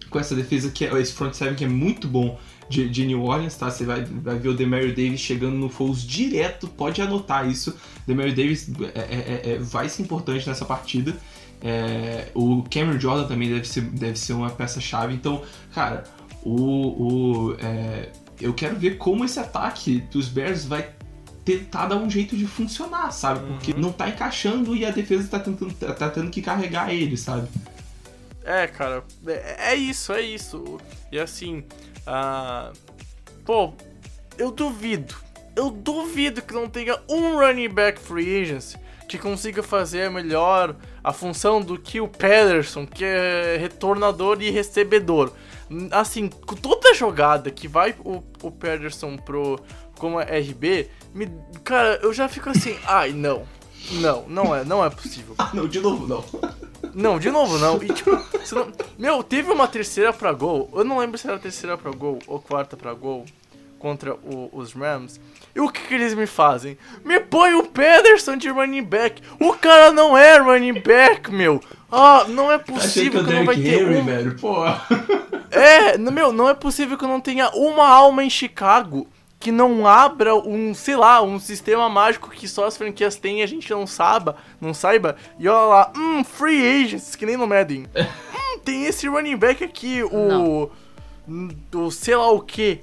com essa defesa que é esse front seven que é muito bom de, de New Orleans, tá? Você vai, vai ver o Demario Davis chegando no Foles direto, pode anotar isso. Demario Davis é, é- é- vai ser importante nessa partida. É, o Cameron Jordan também deve ser, deve ser uma peça-chave. Então, cara, o, o, é, eu quero ver como esse ataque dos Bears vai tentar dar um jeito de funcionar, sabe? Porque não tá encaixando e a defesa tá, tentando, tá tendo que carregar ele, sabe? É, cara, é, é isso, é isso. E assim, ah, pô, eu duvido, eu duvido que não tenha um running back free agency que consiga fazer melhor a função do que o Pederson, que é retornador e recebedor. Assim, toda jogada que vai o, o Pederson pro como RB, me, cara, eu já fico assim, ai não. Não, não é, não é possível. Ah, não, de novo não. Não, de novo não. E tipo, não... Meu, teve uma terceira pra gol. Eu não lembro se era terceira pra gol ou quarta pra gol contra o- os Rams. E o que, que eles me fazem? Me põe o Pederson de running back. O cara não é running back, meu. Ah, não é que possível o que não vai Derrick ter Henry, um... velho, pô. É, meu, não é possível que eu não tenha uma alma em Chicago que não abra um, sei lá, um sistema mágico que só as franquias têm e a gente não saiba, não saiba. E olha lá, hum, free agents, que nem no Madden. hum, tem esse running back aqui, o hum, o sei lá o que.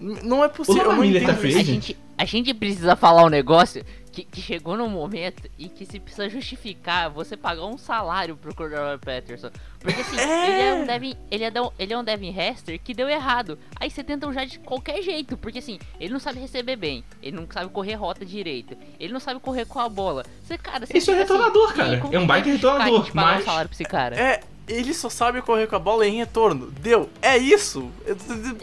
Não é possível, eu Lamar não tá entendo isso. A gente, a gente precisa falar um negócio que, que chegou num momento e que se precisa justificar você pagar um salário pro Cordell Patterson. Porque assim, É. ele é um Devin. Ele é, ele é um Devin Hester que deu errado. Aí você tenta usar de qualquer jeito. Porque assim, ele não sabe receber bem. Ele não sabe correr rota direito. Ele não sabe correr com a bola. Você, cara, você Isso é assim, retornador, "E cara. É um baita retornador, pagar um mas- salário pra esse cara? É, ele só sabe correr com a bola em retorno. Deu, é isso.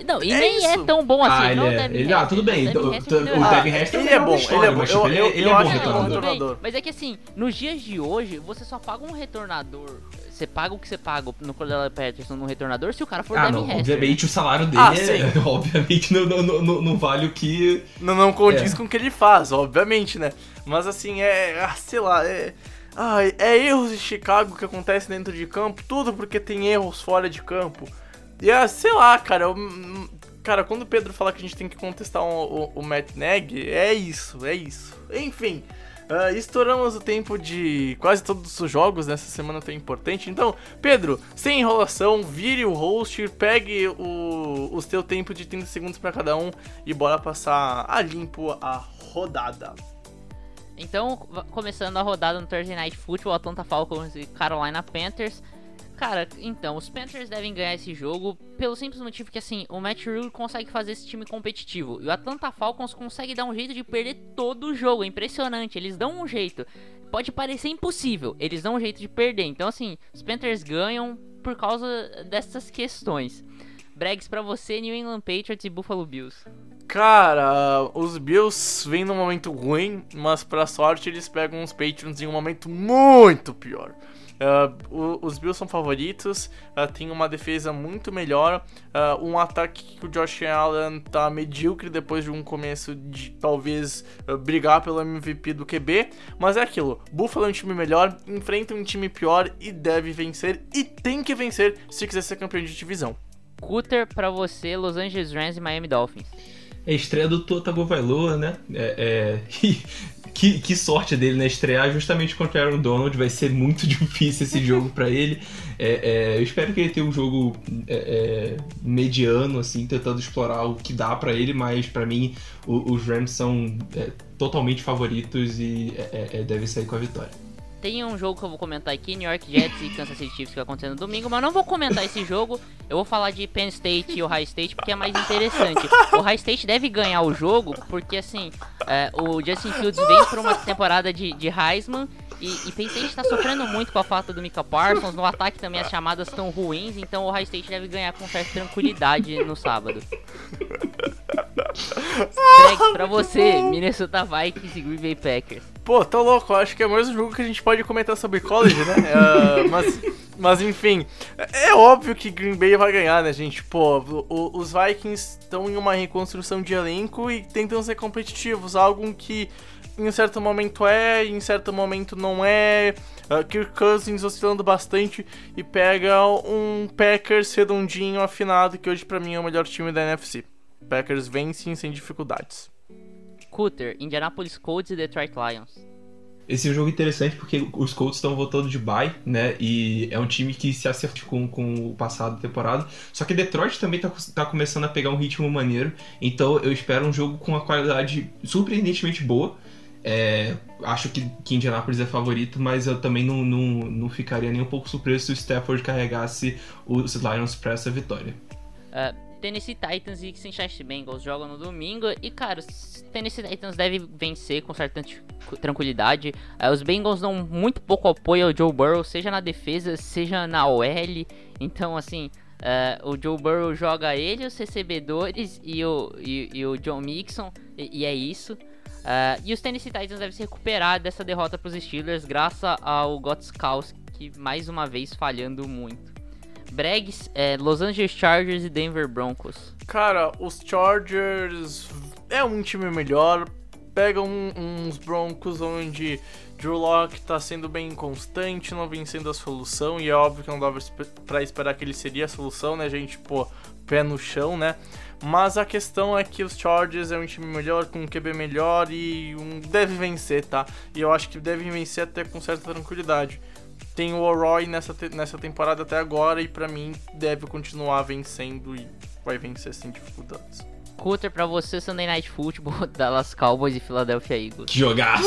Não, e é nem é isso. tão bom assim. ah, ele não é. Devin Ele, ah, tudo bem. o Devin O, Hester o. Devin Hester Ele é é bom ele é bom. Eu- tipo, ele, eu- ele é bom é retornador. Bem. Mas é que assim, nos dias de hoje, você só paga um retornador. Você paga o que você paga no Cordell Patterson no retornador se o cara for Ah, Devin não, Hester. obviamente o salário dele Ah, é, obviamente não, não, não, não- não vale o que... Não, não condiz É. com o que ele faz, obviamente, né? Mas assim, é. ah, sei lá, é. Ai, é erros de Chicago que acontecem dentro de campo, tudo porque tem erros fora de campo. E é, sei lá, cara, eu- hum, cara, quando o Pedro fala que a gente tem que contestar o, o, o Matt Nagy, é isso, é isso. Enfim, ah, estouramos o tempo de quase todos os jogos nessa semana tão importante. Então, Pedro, sem enrolação, vire o host, pegue o, o seu tempo de 30 segundos pra cada um e bora passar a limpo a rodada. Então, começando a rodada no Thursday Night Football, Atlanta Falcons e Carolina Panthers. Cara, então, os Panthers devem ganhar esse jogo pelo simples motivo que, assim, o Matt Rule consegue fazer esse time competitivo. E o Atlanta Falcons consegue dar um jeito de perder todo o jogo. É impressionante, eles dão um jeito. Pode parecer impossível, eles dão um jeito de perder. Então, assim, os Panthers ganham por causa dessas questões. Bregs pra você, New England Patriots e Buffalo Bills. Cara, os Bills vêm num momento ruim, mas pra sorte eles pegam os Patriots em um momento muito pior. Uh, os Bills são favoritos, uh, tem uma defesa muito melhor, uh, um ataque que o Josh Allen tá medíocre depois de um começo de talvez brigar pelo MVP do QB, mas é aquilo, Buffalo é um time melhor, enfrenta um time pior e deve vencer, e tem que vencer se quiser ser campeão de divisão. Cutter para você, Los Angeles Rams e Miami Dolphins. É estreia do Tua Tagovailoa, né? É, é... que, que sorte dele, né? Estrear justamente contra Aaron Donald. Vai ser muito difícil esse jogo para ele. É, é, eu espero que ele tenha um jogo é, é mediano, assim, tentando explorar o que dá para ele, mas para mim o, os Rams são totalmente favoritos e é, deve sair com a vitória. Tem um jogo que eu vou comentar aqui, New York Jets e Kansas City Chiefs que vai acontecer no domingo, mas não vou comentar esse jogo. Eu vou falar de Penn State e Ohio State porque é mais interessante. O Ohio State deve ganhar o jogo porque assim, é, o Justin Fields vem para uma temporada de, de Heisman e, e Penn State está sofrendo muito com a falta do Mika Parsons. No ataque também as chamadas estão ruins, então o Ohio State deve ganhar com certa tranquilidade no sábado. Greg, pra você, Minnesota Vikings e Green Bay Packers. Pô, tô louco, acho que é mais um jogo que a gente pode comentar sobre college, né? uh, mas, mas enfim, é óbvio que Green Bay vai ganhar, né, gente? Pô, o, os Vikings estão em uma reconstrução de elenco e tentam ser competitivos, algo que em certo momento é, em certo momento não é. Uh, Kirk Cousins oscilando bastante e pega um Packers redondinho, afinado, que hoje para mim é o melhor time da NFC. Packers vencem sem dificuldades. Cutter, Indianapolis Colts e Detroit Lions. Esse é um jogo interessante porque os Colts estão voltando de bye, né? E é um time que se acerta com, com o passado da temporada. Só que Detroit também tá, tá começando a pegar um ritmo maneiro. Então eu espero um jogo com uma qualidade surpreendentemente boa. É, acho que, que Indianapolis é favorito, mas eu também não, não, não ficaria nem um pouco surpreso se o Stafford carregasse os Lions para essa vitória. Uh, Tennessee Titans e Cincinnati Bengals jogam no domingo. E, cara, os Tennessee Titans deve vencer com certa tranquilidade. Uh, os Bengals dão muito pouco apoio ao Joe Burrow, seja na defesa, seja na OL. Então, assim, uh, o Joe Burrow joga ele, os recebedores e o, e, e o John Mixon, e, e é isso. Uh, e os Tennessee Titans devem se recuperar dessa derrota para os Steelers, graças ao Gotskowski, mais uma vez falhando muito. Bregs, é, Los Angeles Chargers e Denver Broncos. Cara, os Chargers é um time melhor. Pegam um, uns Broncos onde Drew Locke tá sendo bem inconstante, não vem sendo a solução. E é óbvio que não dava pra esperar que ele seria a solução, né, gente? Pô, pé no chão, né? Mas a questão é que os Chargers é um time melhor, com um QB melhor e um, deve vencer, tá? E eu acho que deve vencer até com certa tranquilidade tem o Roy nessa, te nessa temporada até agora e para mim deve continuar vencendo e vai vencer sem dificuldades. Cutter, pra você, Sunday Night Football, Dallas Cowboys e Philadelphia Eagles. Que jogaço!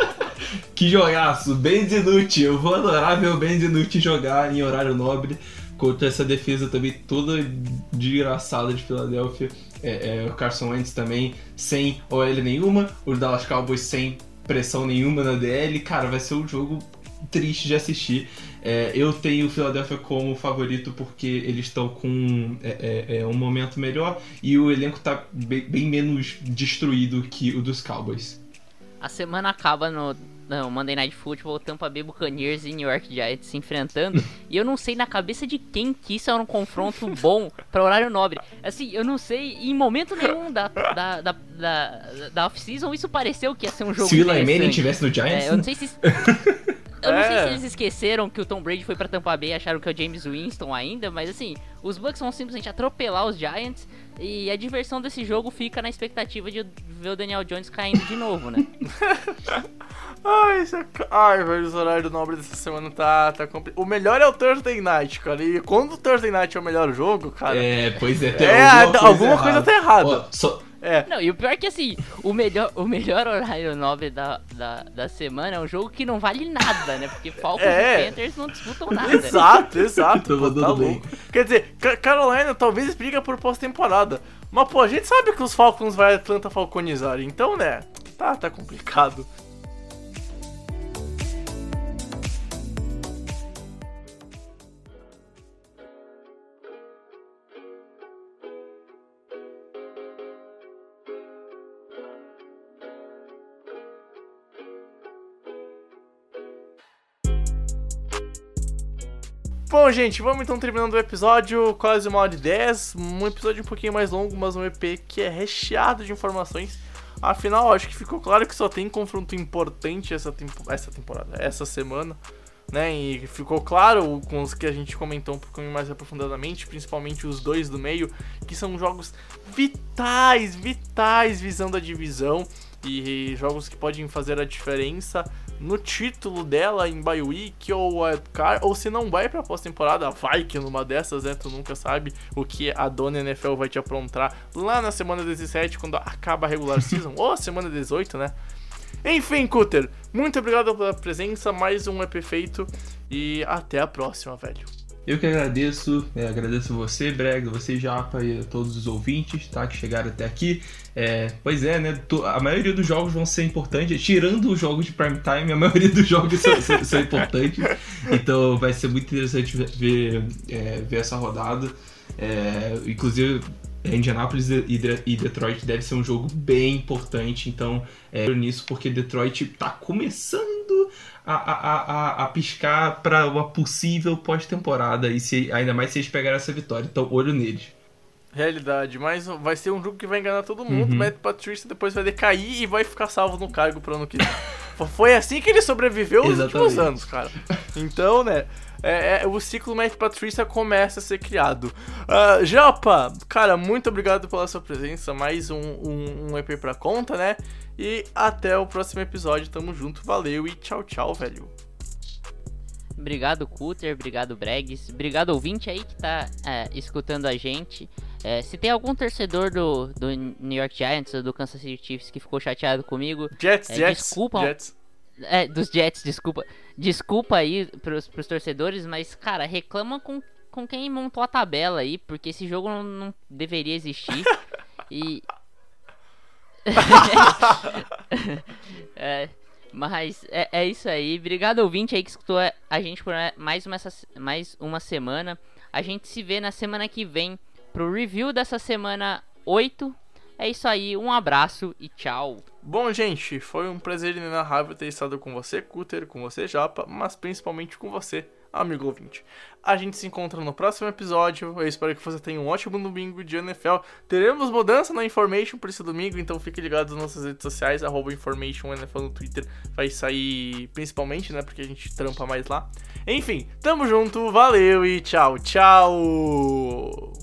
que jogaço! Ben Dinucci, eu vou adorar ver o Ben Dinucci jogar em horário nobre contra essa defesa também toda desgraçada de Philadelphia. É, é, o Carson Wentz também sem OL nenhuma, os Dallas Cowboys sem pressão nenhuma na DL. Cara, vai ser um jogo triste de assistir. É, eu tenho o Philadelphia como favorito porque eles estão com é, é, é, um momento melhor e o elenco está bem, bem, menos destruído que o dos Cowboys. A semana acaba no, no Monday Night Football, Tampa Bay Buccaneers e New York Giants se enfrentando e eu não sei na cabeça de quem que isso era um confronto bom para horário nobre. Assim, eu não sei em momento nenhum da, da, da, da, da off-season isso pareceu que ia ser um jogo Se o Eli Manning tivesse no Giants... É, eu não sei se... Eu não sei se é. eles esqueceram que o Tom Brady foi pra Tampa Bay e acharam que é o James Winston ainda, mas assim, os Bucks vão simplesmente atropelar os Giants e a diversão desse jogo fica na expectativa de ver o Daniel Jones caindo de novo, né? Ai, isso é... Ai, velho, os horários nobre dessa semana tá, tá complicado. O melhor é o Thursday Night, cara. E quando o Thursday Night é o melhor jogo, cara. É, pois é, tem é, alguma, coisa, alguma coisa tá errada. Ó, só, É. Não, e o pior é que assim, o melhor, o melhor horário nobre da, da, da semana é um jogo que não vale nada, né? Porque Falcons É. e Panthers não disputam nada. Exato, exato. Tô pô, tá mandando bem. louco. Quer dizer, Ca- Carolina talvez briga por pós-temporada. Mas, pô, a gente sabe que os Falcons vai Atlanta falconizar. Então, né, tá, tá complicado. Bom, gente, vamos então terminando o episódio, quase uma hora e dez. Um episódio um pouquinho mais longo, mas um EP que é recheado de informações. Afinal, acho que ficou claro que só tem confronto importante essa, tempo- essa temporada, essa semana. Né, e ficou claro com os que a gente comentou um pouquinho mais aprofundadamente, principalmente os dois do meio, que são jogos vitais, vitais visando a divisão e jogos que podem fazer a diferença no título dela em bye week ou wildcard, ou se não vai pra pós-temporada, vai que numa dessas, né, tu nunca sabe o que a dona NFL vai te aprontar lá na semana 17, quando acaba a regular season, ou semana 18, né. Enfim, Cutter, muito obrigado pela presença, mais um EP feito e até a próxima, velho. Eu que agradeço, é, agradeço você, Brega, você, Japa e todos os ouvintes, tá, que chegaram até aqui. É, pois é, né, a maioria dos jogos vão ser importantes, tirando os jogos de prime time, a maioria dos jogos são, são- são importantes. Então vai ser muito interessante ver, é, ver essa rodada. É, inclusive, Indianapolis e, e Detroit deve ser um jogo bem importante, então é nisso, porque Detroit tá começando a, a, a, piscar para uma possível pós-temporada, e se, ainda mais se eles pegarem essa vitória. Então, olho neles. Realidade, mas vai ser um jogo que vai enganar todo mundo. Uhum. Matt Patricia depois vai decair e vai ficar salvo no cargo pro ano que vem. Foi assim que ele sobreviveu últimos Exatamente. anos, cara. Então, né, é, é- o ciclo Matt Patricia começa a ser criado. Ah, Japa, cara, muito obrigado pela sua presença. Mais um, um, um EP pra conta, né? E até o próximo episódio. Tamo junto, valeu e tchau, tchau, velho. Obrigado, Cutter. Obrigado, Bregs. Obrigado, ouvinte aí que tá é, escutando a gente. É, se tem algum torcedor do, do New York Giants ou do Kansas City Chiefs que ficou chateado comigo, Jets, É, Jets, desculpa. Jets. É, dos Jets, desculpa. Desculpa aí pros, pros torcedores, mas, cara, reclama com, com quem montou a tabela aí, porque esse jogo não, não deveria existir. e. é, mas é, é isso aí. Obrigado, ouvinte aí que escutou a gente por mais uma, essa- mais uma semana. A gente se vê na semana que vem pro review dessa semana 8. É isso aí, um abraço e tchau. Bom, gente, foi um prazer inenarrável ter estado com você, Cutter, com você, Japa, mas principalmente com você, amigo ouvinte. A gente se encontra no próximo episódio. Eu espero que você tenha um ótimo domingo de NFL. Teremos mudança na Information por esse domingo, então fique ligado nas nossas redes sociais, arroba NFL no Twitter. Vai sair principalmente, né? Porque a gente trampa mais lá. Enfim, tamo junto, valeu e tchau, tchau!